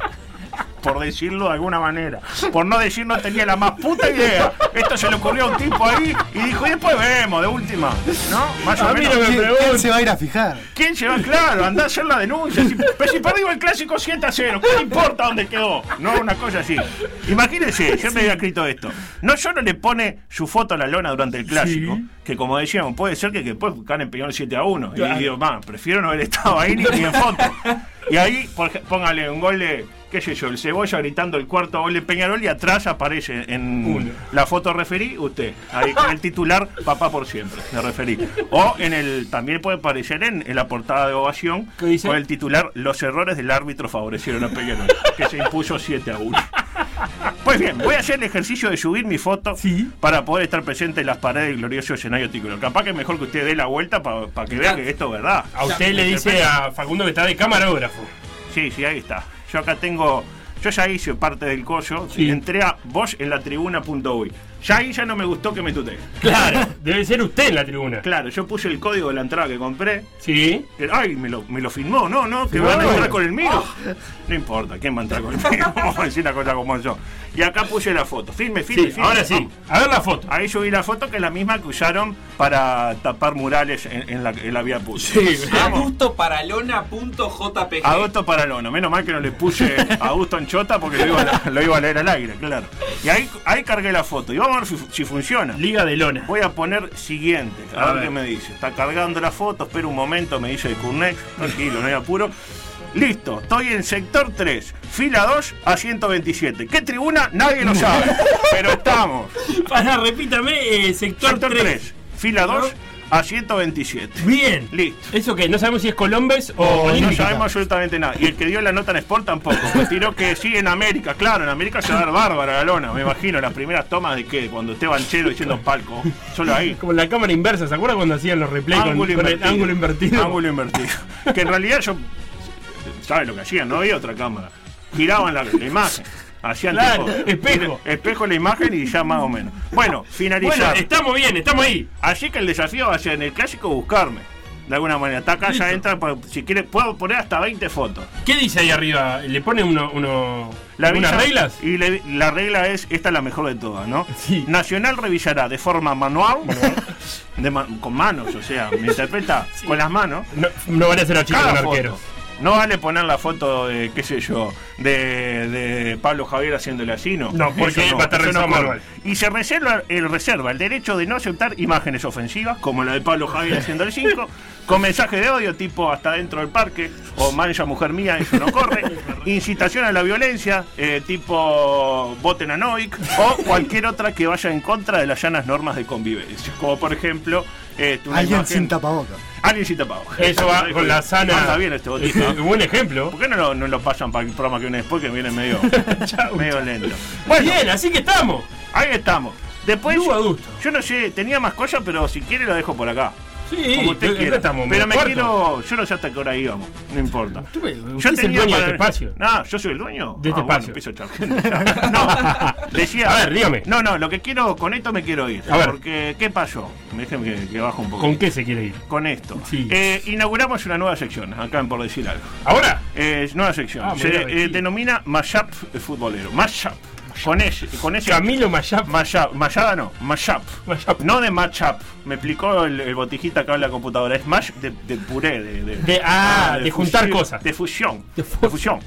Por decirlo de alguna manera. Por no decir no tenía la más puta idea. Esto se le ocurrió a un tipo ahí y dijo, y después vemos, de última. ¿No? Más o menos. no me ¿Quién, se va a ir a fijar? ¿Quién se va? Claro, anda a hacer la denuncia. Si, pero si perdimos el clásico 7 a 0, ¿qué le importa dónde quedó? No, una cosa así. Imagínense, yo me había escrito esto. No solo le pone su foto a la lona durante el clásico, Sí. que como decíamos, puede ser que, que después ganen Peñarol 7 a 1. Claro. Y digo, man, prefiero no haber estado ahí ni, ni en foto. Y ahí, por póngale un gol de, qué sé yo, el cebolla gritando el cuarto gol de Peñarol y atrás aparece en Uno. la foto referí usted, ahí con el titular Papá por siempre, me referí. O en el, también puede aparecer en, en la portada de Ovación con el titular Los errores del árbitro favorecieron a Peñarol, que se impuso 7 a 1. Pues bien, voy a hacer el ejercicio de subir mi foto Sí. para poder estar presente en las paredes del glorioso escenario título. Capaz que es mejor que usted dé la vuelta para que vea que esto es verdad. A usted le dice a Facundo que está de camarógrafo. Sí, sí, ahí está. Yo acá tengo. Yo ya hice parte del collo. Sí. Entré a vos en la tribuna.uy. Ya ahí ya no me gustó que me tutee. Claro, debe ser usted en la tribuna. Claro, yo puse el código de la entrada que compré. Sí. que- Ay, me lo, me lo firmó. No, no, que van a entrar con el mío. No importa, ¿quién va a entrar con el mío? Vamos a decir una cosa como yo. Y acá puse la foto. Firme, firme, Sí, firme. ahora sí. Vamos. A ver la foto. Ahí subí la foto que es la misma que usaron para tapar murales en, en la, en la vía pública. Vamos. Agustoparalona.jpg. Agosto para Lono. Menos mal que no le puse Augusto Anchota porque lo iba, a, lo iba a leer al aire, claro. Y ahí, ahí cargué la foto. Y vamos a ver si, si funciona. Liga de lona. Voy a poner siguiente. A, A ver, ver. qué me dice. Está cargando la foto. Espera un momento, me dice Curnex. Tranquilo, no hay apuro. Listo, estoy en sector 3, fila 2 a 127. ¿Qué tribuna? Nadie lo sabe. <laughs> pero estamos. Para, repítame, eh, sector, Sector 3. 3, fila 2 a 127. Bien. Listo. ¿Eso qué? No sabemos si es Colombes o No Olímpica. sabemos absolutamente nada. Y el que dio la nota en Sport tampoco. Me tiró que sí en América. Claro, en América se va a dar bárbara la lona. Me imagino las primeras tomas de que cuando esté Banchero diciendo palco. Solo ahí. Como la cámara inversa, ¿se acuerdan cuando hacían los replays con, el ángulo invertido? Ángulo invertido. Que en realidad yo. ¿Sabes lo que hacían? No había otra cámara. Giraban la, la imagen. Hacían Claro, tipo- espejo. Espejo la imagen y ya más o menos. Bueno, finalizar. Bueno, estamos bien, estamos ahí. Así que el desafío va a ser en el clásico buscarme. De alguna manera. Está acá, ya entra. Si quiere, puedo poner hasta 20 fotos. ¿Qué dice ahí arriba? ¿Le pone uno, uno, La unas reglas? Y le- la regla es, esta es la mejor de todas, ¿no? Sí. Nacional revisará de forma manual, de con manos, o sea, me interpreta con las manos, No, no van a ser a chicos cada con arqueros. No vale poner la foto de, qué sé yo, de, de Pablo Javier haciéndole así, ¿no? No, porque Eso va a estar. Y se reserva el, reserva el derecho de no aceptar imágenes ofensivas, como la de Pablo Javier haciendo el 5, <laughs> con mensaje de odio tipo hasta dentro del parque, o mancha mujer mía, eso no corre, <laughs> incitación a la violencia, eh, tipo voten a Noik, o cualquier otra que vaya en contra de las llanas normas de convivencia, como por ejemplo... eh, Alguien imagen- sin tapabocas. Alguien sin tapabocas. Eso va con la sana- Anda bien este botito. ¿eh? Buen ejemplo. ¿Por qué no lo, no lo pasan para el programa que viene después, que viene medio, <laughs> medio lento? Bien, así que estamos. Ahí estamos. Después, Adusto. yo no sé, tenía más cosas, pero si quiere lo dejo por acá. Sí, Como usted quiera. estamos, pero me quiero. Yo no sé hasta qué hora íbamos, no importa. Usted es el dueño de este espacio. No, yo soy el dueño. De este Ah, bueno, espacio. empiezo a. <laughs> No, decía. A ver, dígame. No, no, lo que quiero, con esto me quiero ir. A ver. Porque, ¿qué pasó? Déjenme que, que bajo un poco. ¿Con qué se quiere ir? Con esto. Sí. Eh, inauguramos una nueva sección, acá Por Decir Algo. ¿Ahora? Eh, nueva sección. Ah, Se eh, denomina Mashup Futbolero. Mashup. Con ese, con ese. Camilo Mayap. Mashup. Mayada no, Mashup. No de matchup. Me explicó el, el botijita acá en la computadora. Es mash de, de puré. De, de- De- ah, de juntar fusión, cosas. De fusión. De De, fu- fusión.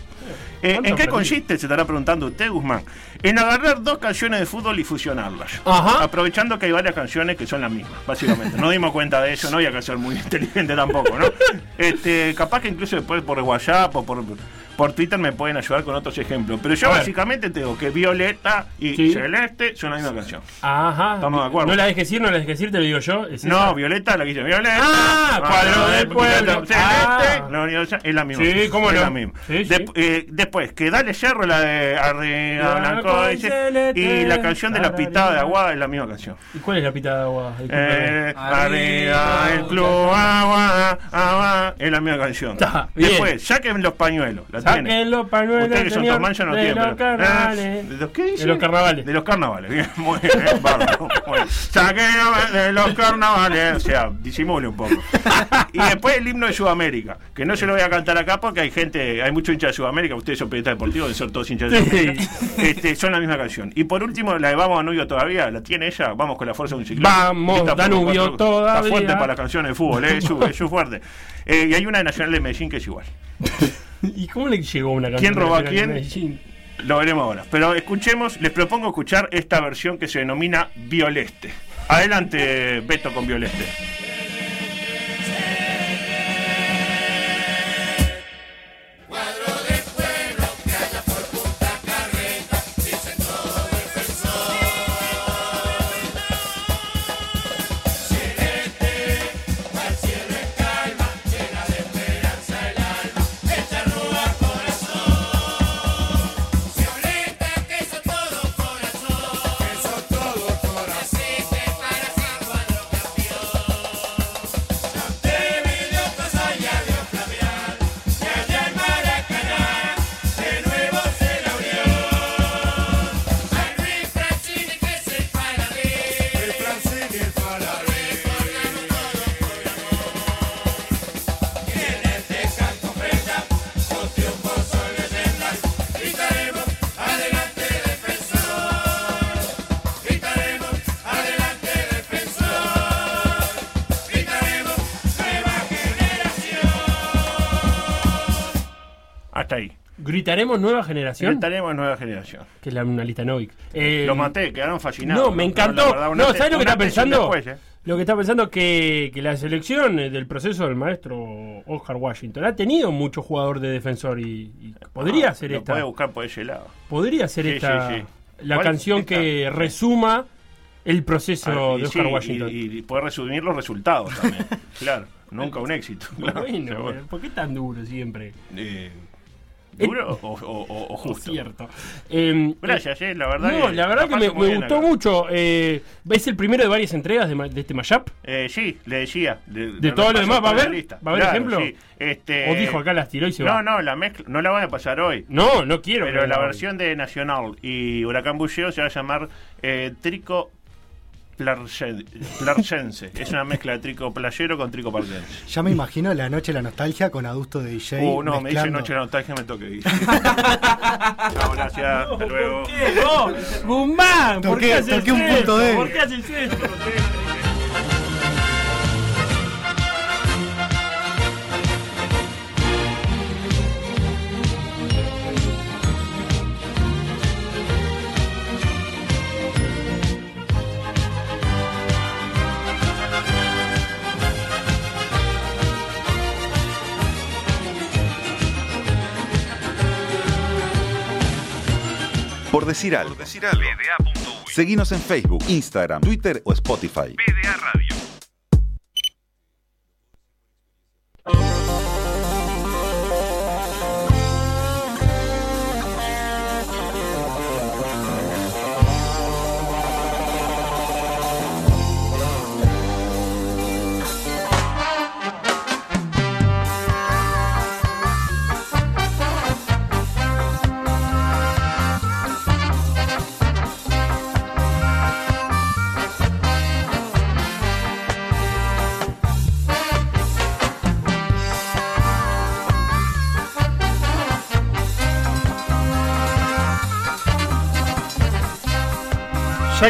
Eh, ¿Cuánto ¿En qué consiste? Se estará preguntando usted, Guzmán. En agarrar dos canciones de fútbol y fusionarlas. Ajá. Aprovechando que hay varias canciones que son las mismas, básicamente. No dimos cuenta de eso, no había que ser muy <laughs> inteligente tampoco, ¿no? Este, capaz que incluso después por WhatsApp o por, por Twitter me pueden ayudar con otros ejemplos. Pero yo básicamente tengo que Violeta y Sí. Celeste son la misma canción. Ajá. Estamos de acuerdo. No la dejes ir, no la dejes ir, te lo digo yo. es No, esa. Violeta, la que dice Violeta. Ah, cuadro del pueblo. Celeste, Ah. la unidad- es la misma. Sí, cómo es no. la misma. Sí, eh, después, que Dale Cerro, la de Arriba Blanco dice, celeste, y la canción de la pitada de agua es la misma canción. ¿Y cuál es la pita de agua? Eh, arriba el club agua, agua, es la misma canción. Está, bien. Después, saquen los pañuelos. La tiene. Saquen los pañuelos, Ustedes que son señor, ya no de tienen. los pero- carnavales. ¿De los qué dice? De los carnavales. De los carnavales, <laughs> bien, muy bien, bárbaro. bien. Saquen de los carnavales, o sea, disimule un poco. Y después el himno de Sudamérica, que no se lo voy a cantar acá porque hay gente, hay mucho hincha de Sudamérica, ustedes son periodistas deportivos, deben ser todos hinchas de. Sudamérica. Este, son la misma canción. Y por último, la de Vamos Danubio todavía, ¿la tiene ella? Vamos con la fuerza de un ciclón. Vamos, Está Danubio todavía. Está fuerte para las canciones de fútbol, ¿eh? es, su, es su fuerte. Eh, y hay una de Nacional de Medellín que es igual. <laughs> ¿Y cómo le llegó una canción? ¿Quién roba a quién? Lo veremos ahora. Pero escuchemos, les propongo escuchar esta versión que se denomina Violeste. Adelante, Beto, con Violeste. ¿Gritaremos nueva generación? Gritaremos nueva generación. Que es la, una lista Novik. Eh, Lo maté, quedaron fascinados. No, me encantó. verdad, no, ¿sabes lo que está pensando? después, ¿eh? Lo que está pensando que, que la selección del proceso del maestro Oscar Washington ha tenido mucho jugador de defensor y, y podría Ah, ser lo esta. puede buscar por ese lado. Podría ser Sí, esta sí, sí. la canción que resuma el proceso Ah, de Oscar Washington. Y, y poder resumir los resultados también. <laughs> claro, nunca un éxito. claro, bueno. <laughs> ¿por qué tan duro siempre? Eh, ¿Duro o, o- o- o justo? Cierto. Eh, Gracias, eh, la verdad. no, que la verdad que me, gustó acá. mucho. Eh, ¿Es el primero de varias entregas de, de este mashup? Eh, sí, le decía. De, ¿De todo lo demás va a haber? ¿Va a haber ejemplo? Sí. Este, ¿O dijo acá las tiró y se no, va? No, la mezcla, no la van a pasar hoy. No, no quiero. Pero la versión de Nacional y Huracán Bulleo se va a llamar eh, Trico Plarsense. es una mezcla de trico playero con trico parquense. Ya me imagino la noche de la nostalgia con adusto de DJ. Uh, no, me dice noche de nostalgia, me toque. Chao, <laughs> gracias. Hasta luego. ¿Qué? No, Guzmán, ¿por qué haces toqué un punto débil. ¿Por qué haces esto? Por decir algo. Seguinos en Facebook, Instagram, Twitter o Spotify. Ya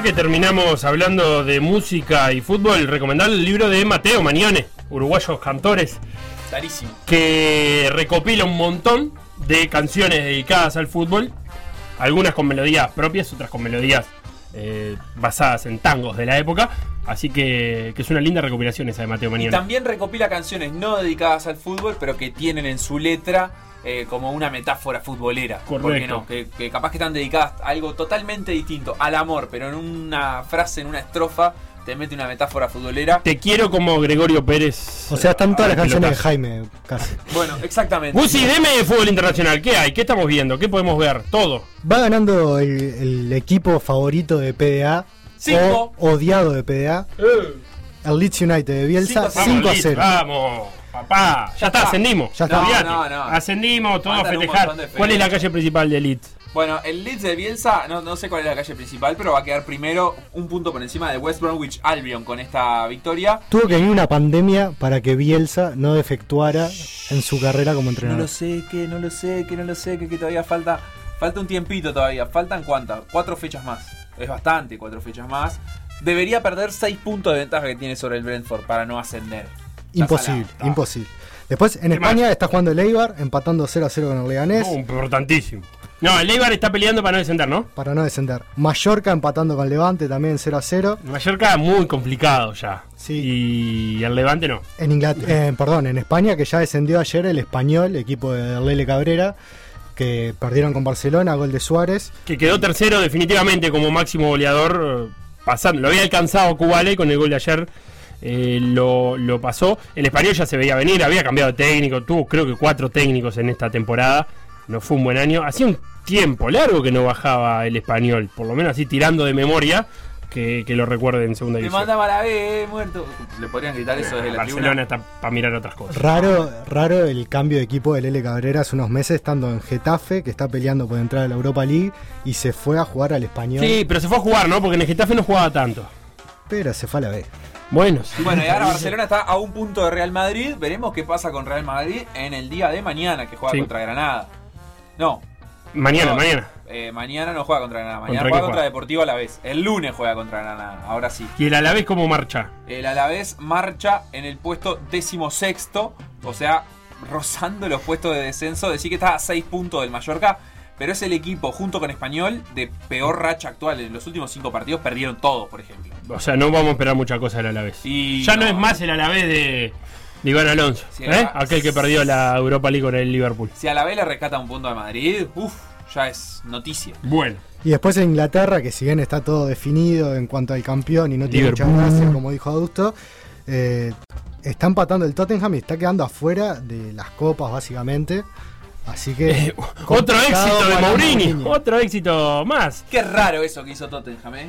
que terminamos hablando de música y fútbol, recomendar el libro de Mateo Mañone, Uruguayos Cantores, Clarísimo. que recopila un montón de canciones dedicadas al fútbol, algunas con melodías propias, otras con melodías eh, basadas en tangos de la época. Así que, que es una linda recopilación esa de Mateo Y Mañone. también recopila canciones no dedicadas al fútbol, pero que tienen en su letra eh, como una metáfora futbolera. ¿Por qué Correcto. no? Que, que capaz que están dedicadas a algo totalmente distinto, al amor, pero en una frase, en una estrofa, te mete una metáfora futbolera. Te quiero como Gregorio Pérez. O sea, están todas las canciones de. Jaime, casi. Bueno, exactamente. Gusi, deme de fútbol internacional. ¿Qué hay? ¿Qué estamos viendo? ¿Qué podemos ver? Todo. Va ganando el, el equipo favorito de PDA, Cinco. o odiado de PDA, el Leeds United de Bielsa, 5 a Vamos, Liz, 0. Vamos, papá. Ya, está, ascendimos. Ya está. No, no, no. Ascendimos, todos a festejar. ¿Cuál es la calle principal de Elite? Bueno, el Leeds de Bielsa, no, no sé cuál es la calle principal, pero va a quedar primero un punto por encima de West Bromwich Albion con esta victoria. Tuvo que venir una pandemia para que Bielsa no defectuara en su carrera como No entrenador. lo sé, que no lo sé, que no lo sé, que, que todavía falta falta un tiempito todavía. ¿Faltan cuántas? Cuatro fechas más. Es bastante, cuatro fechas más. Debería perder seis puntos de ventaja que tiene sobre el Brentford para no ascender. Imposible, salado. imposible. Después en España está jugando el Eibar, empatando 0 a 0 con el Leganés. Oh, importantísimo. No, el Eibar está peleando para no descender, ¿no? Para no descender. Mallorca empatando con Levante también 0 a 0. Mallorca muy complicado ya. Y el Levante no. En Inglaterra, perdón, en España que ya descendió ayer el español, equipo de Lele Cabrera, que perdieron con Barcelona, gol de Suárez. Que quedó tercero definitivamente como máximo goleador. eh, Pasando. Lo había alcanzado Cubale con el gol de ayer. Eh, lo, lo pasó. El español ya se veía venir, había cambiado de técnico. Tuvo creo que cuatro técnicos en esta temporada. No fue un buen año. Hacía un tiempo largo que no bajaba el español. Por lo menos así tirando de memoria. Que, que lo recuerde en segunda Te división. manda para B, muerto. Le podrían gritar eso desde la Barcelona tribuna. está para mirar otras cosas. Raro, raro el cambio de equipo de Lele Cabrera hace unos meses estando en Getafe, que está peleando por entrar a la Europa League, y se fue a jugar al español. Sí, pero se fue a jugar, ¿no? Porque en el Getafe no jugaba tanto. Pero se fue a la B. Bueno, sí. Bueno, y ahora Barcelona está a un punto de Real Madrid. Veremos qué pasa con Real Madrid en el día de mañana que juega Sí. contra Granada. No. Mañana, No, mañana. eh, mañana no juega contra Granada. Mañana ¿Contra juega contra juega? Deportivo a la vez. El lunes juega contra Granada. Ahora sí. ¿Y el Alavés cómo marcha? El Alavés marcha en el puesto decimosexto, o sea, rozando los puestos de descenso. Decir que está a 6 puntos del Mallorca, pero es el equipo, junto con Español, de peor racha actual. En los últimos 5 partidos perdieron todos, por ejemplo. O sea, no vamos a esperar mucha cosa del Alavés. Y ya no, no. es más el Alavés de, de Iván Alonso, Sí, ¿eh? la- aquel que perdió la Europa League con el Liverpool. Si Alavés le rescata un punto de Madrid, uff, ya es noticia. Bueno. Y después en Inglaterra, que si bien está todo definido en cuanto al campeón y no tiene mucha gracia, como dijo Augusto, eh, está empatando el Tottenham y está quedando afuera de las copas, básicamente. Así que. Otro complicado éxito de Mourinho. Otro éxito más. Qué raro eso que hizo Tottenham, ¿eh?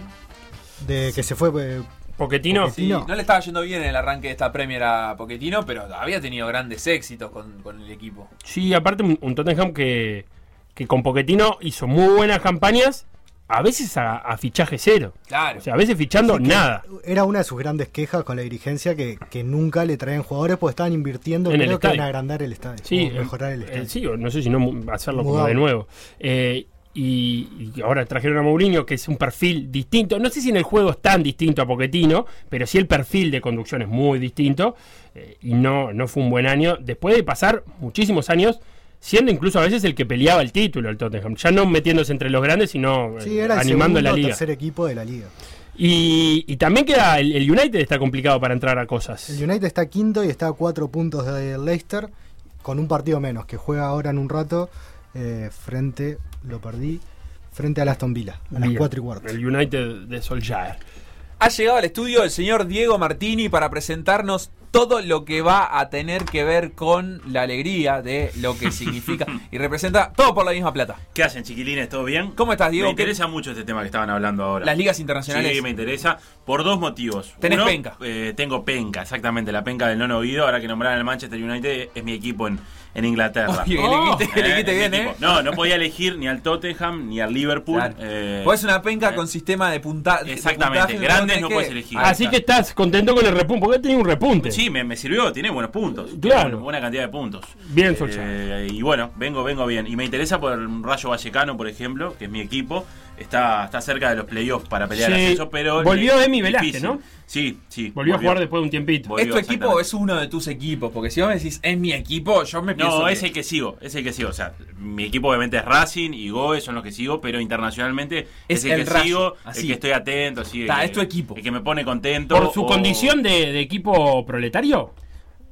De que se fue. eh, Poquetino. Sí, no le estaba yendo bien en el arranque de esta Premier a Pochettino, pero había tenido grandes éxitos con, con el equipo. Sí, aparte un, un Tottenham que, que con Poquetino hizo muy buenas campañas, a veces a, a fichaje cero. Claro. O sea, a veces fichando nada. Era una de sus grandes quejas con la dirigencia que, que nunca le traían jugadores porque estaban invirtiendo En el que en agrandar el estadio. Sí, o mejorar el eh, estadio. sí, o no sé si no hacerlo como de nuevo. Eh, y, y ahora trajeron a Mourinho, que es un perfil distinto. No sé si en el juego es tan distinto a Poquetino, pero sí el perfil de conducción es muy distinto. eh, y no, no fue un buen año. Después de pasar muchísimos años, siendo incluso a veces el que peleaba el título, el Tottenham. Ya no metiéndose entre los grandes, sino Sí, era el animando segundo la liga. tercer equipo de la liga. Y, y también queda el, el United está complicado para entrar a cosas. El United está quinto y está a cuatro puntos de Leicester con un partido menos que juega ahora en un rato eh, frente, lo perdí, frente al Aston Villa, a las. 4 y cuarto. El United de Solskjaer. Ha llegado al estudio el señor Diego Martini para presentarnos todo lo que va a tener que ver con la alegría de lo que <laughs> significa y representa todo por la misma plata. ¿Qué hacen, chiquilines? ¿Todo bien? ¿Cómo estás, Diego? Me interesa mucho este tema que estaban hablando ahora. Las ligas internacionales. Sí, me interesa por dos motivos. Tenés Uno, penca. eh, tengo penca, exactamente, la penca del nono oído. Ahora que nombraron el Manchester United, es mi equipo en, en Inglaterra. Oye, que le Eh, bien. ¿eh? No, no podía elegir ni al Tottenham ni al Liverpool. Claro. eh, Vos es una penca con sistema de punta. de Exactamente, puntaje, grandes no que- puedes elegir. Así está. que estás contento con el repunte, porque tenía un repunte. Sí, me, me sirvió, tiene buenos puntos. Claro. Tiene buena cantidad de puntos. Bien, Solskjaer. Eh, y bueno, vengo, vengo bien. Y me interesa por el Rayo Vallecano, por ejemplo, que es mi equipo. Está, está cerca de los playoffs para pelear Sí, el ascenso, pero. volvió le- Emi Velázquez. ¿no? Sí, sí. Volvió, a jugar después de un tiempito. Volvió, ¿Es tu equipo o es uno de tus equipos? Porque si vos me decís, es mi equipo, yo me pienso. No, que- es el que sigo, es el que sigo. O sea, mi equipo obviamente es Racing y Goe son los que sigo, pero internacionalmente Es es, el, el que sigo, así. el que estoy atento, así, Ta, que- es tu equipo. El que me pone contento. ¿Por su o- condición de, de equipo proletario?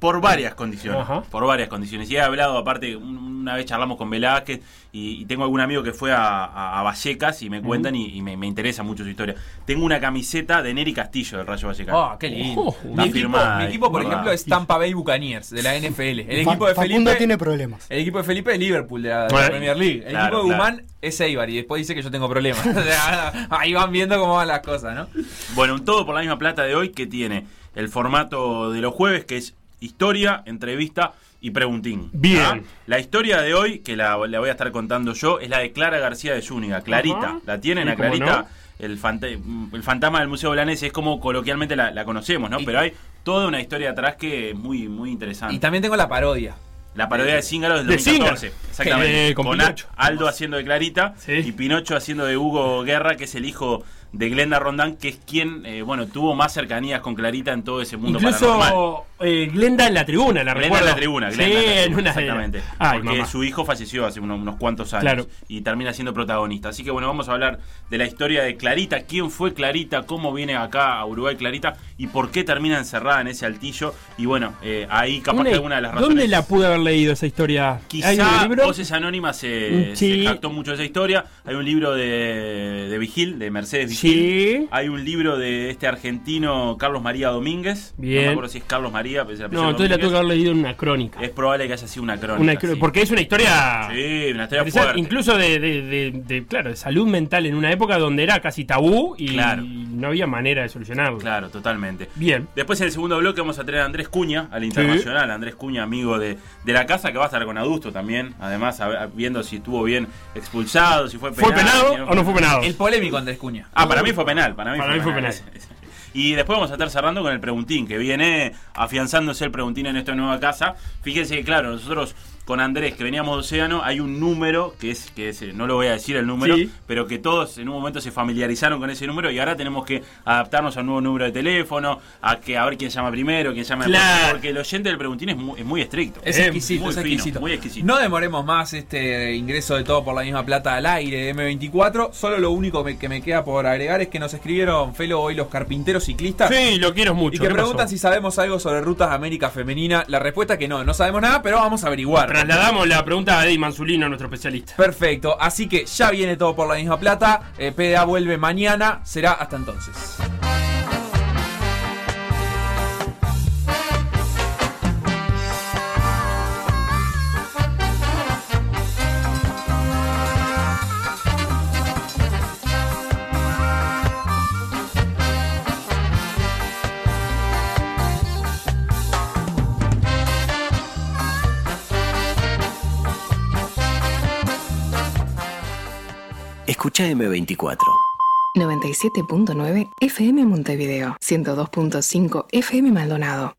Por varias condiciones. Ajá. Por varias condiciones. Y he hablado, aparte, un- una vez charlamos con Velázquez y, y tengo algún amigo que fue a, a- a Vallecas y me cuentan y, y me, me interesa mucho su historia. Tengo una camiseta de Neri Castillo del Rayo Vallecano. Oh, qué lindo. Oh, mi, equipo, mi equipo, por ejemplo, es Tampa Bay Buccaneers de la NFL. El equipo de Facundo Felipe. tiene problemas. El equipo de Felipe es Liverpool de la, de la Bueno, Premier League. El claro, equipo de claro. Guzmán es Eibar y después dice que yo tengo problemas. <laughs> Ahí van viendo cómo van las cosas, ¿no? Bueno, un todo por la misma plata de hoy que tiene el formato de los jueves, que es historia, entrevista y preguntín. Bien. ¿Ah? La historia de hoy, que la, la voy a estar contando yo, es la de Clara García de Zúñiga. Clarita. Ajá. ¿La tienen Sí, a Clarita? no. El, fanta- el fantasma del Museo Blanés es como coloquialmente la, la conocemos, ¿no? Y- Pero hay toda una historia atrás que es muy, muy interesante. Y también tengo la parodia. La parodia de Zíngaro del De 2014. Zíngaro. Exactamente. Eh, con con Pinocho. A- Aldo haciendo de Clarita Sí. y Pinocho haciendo de Hugo Guerra, que es el hijo de Glenda Rondán, que es quien, eh, bueno, tuvo más cercanías con Clarita en todo ese mundo. Incluso eh, Glenda en la tribuna, la Glenda recuerdo. en la tribuna, Glenda sí, en la tribuna, en una exactamente. Ay, porque mamá. su hijo falleció hace unos, unos cuantos años Claro. y termina siendo protagonista. Así que bueno, vamos a hablar de la historia de Clarita, quién fue Clarita, cómo viene acá a Uruguay Clarita y por qué termina encerrada en ese altillo. Y bueno, eh, ahí capaz ¿Dónde, que alguna de las razones. ¿Dónde la pude haber leído esa historia? ¿Hay un Quizá libro? Voces Anónimas se, sí. se jactó mucho de esa historia. Hay un libro de, de Vigil, de Mercedes Vigil. Sí. Hay un libro de este argentino Carlos María Domínguez. Bien. No me acuerdo si es Carlos María, pero es No, entonces la tuve Domínguez. que haber leído en una crónica. Es probable que haya sido una crónica. Una cro- sí. Porque es una historia. Sí, una historia fuerte. Incluso de, de- de- de, claro, de salud mental en una época donde era casi tabú y Claro. no había manera de solucionarlo. Claro, totalmente. Bien. Después en el segundo bloque vamos a tener a Andrés Cuña, al internacional, Andrés Cuña, amigo de, de la casa, que va a estar con Adusto también, además a viendo si estuvo bien expulsado, si fue penal. ¿Fue penado si o no fue penado? El polémico Andrés Cuña. Ah, para mí fue penal, para mí, Para fue, mí fue penal. Y después vamos a estar cerrando con el preguntín, que viene afianzándose el preguntín en esta nueva casa. Fíjense que, claro, nosotros con Andrés, que veníamos de Océano, hay un número, que es, que es, eh, no lo voy a decir el número, Sí. pero que todos en un momento se familiarizaron con ese número y ahora tenemos que adaptarnos a un nuevo número de teléfono, a que a ver quién llama primero, quién llama después, Claro. porque el oyente del preguntín es muy, es muy estricto. Es exquisito, muy es fino, exquisito. muy exquisito. No demoremos más este ingreso de todo por la misma plata al aire de M24. Solo lo único me- que me queda por agregar es que nos escribieron Felo hoy los carpinteros ciclistas. Sí, lo quiero mucho. Y que ¿Qué preguntan pasó? si sabemos algo sobre rutas América Femenina. La respuesta es que no, no sabemos nada, pero vamos a averiguar. Trasladamos la pregunta a Eddie Manzulino, nuestro especialista. Perfecto, así que ya viene todo por la misma plata. Eh, PDA vuelve mañana, será hasta entonces. Escucha M24. 97.9 FM Montevideo, 102.5 FM Maldonado.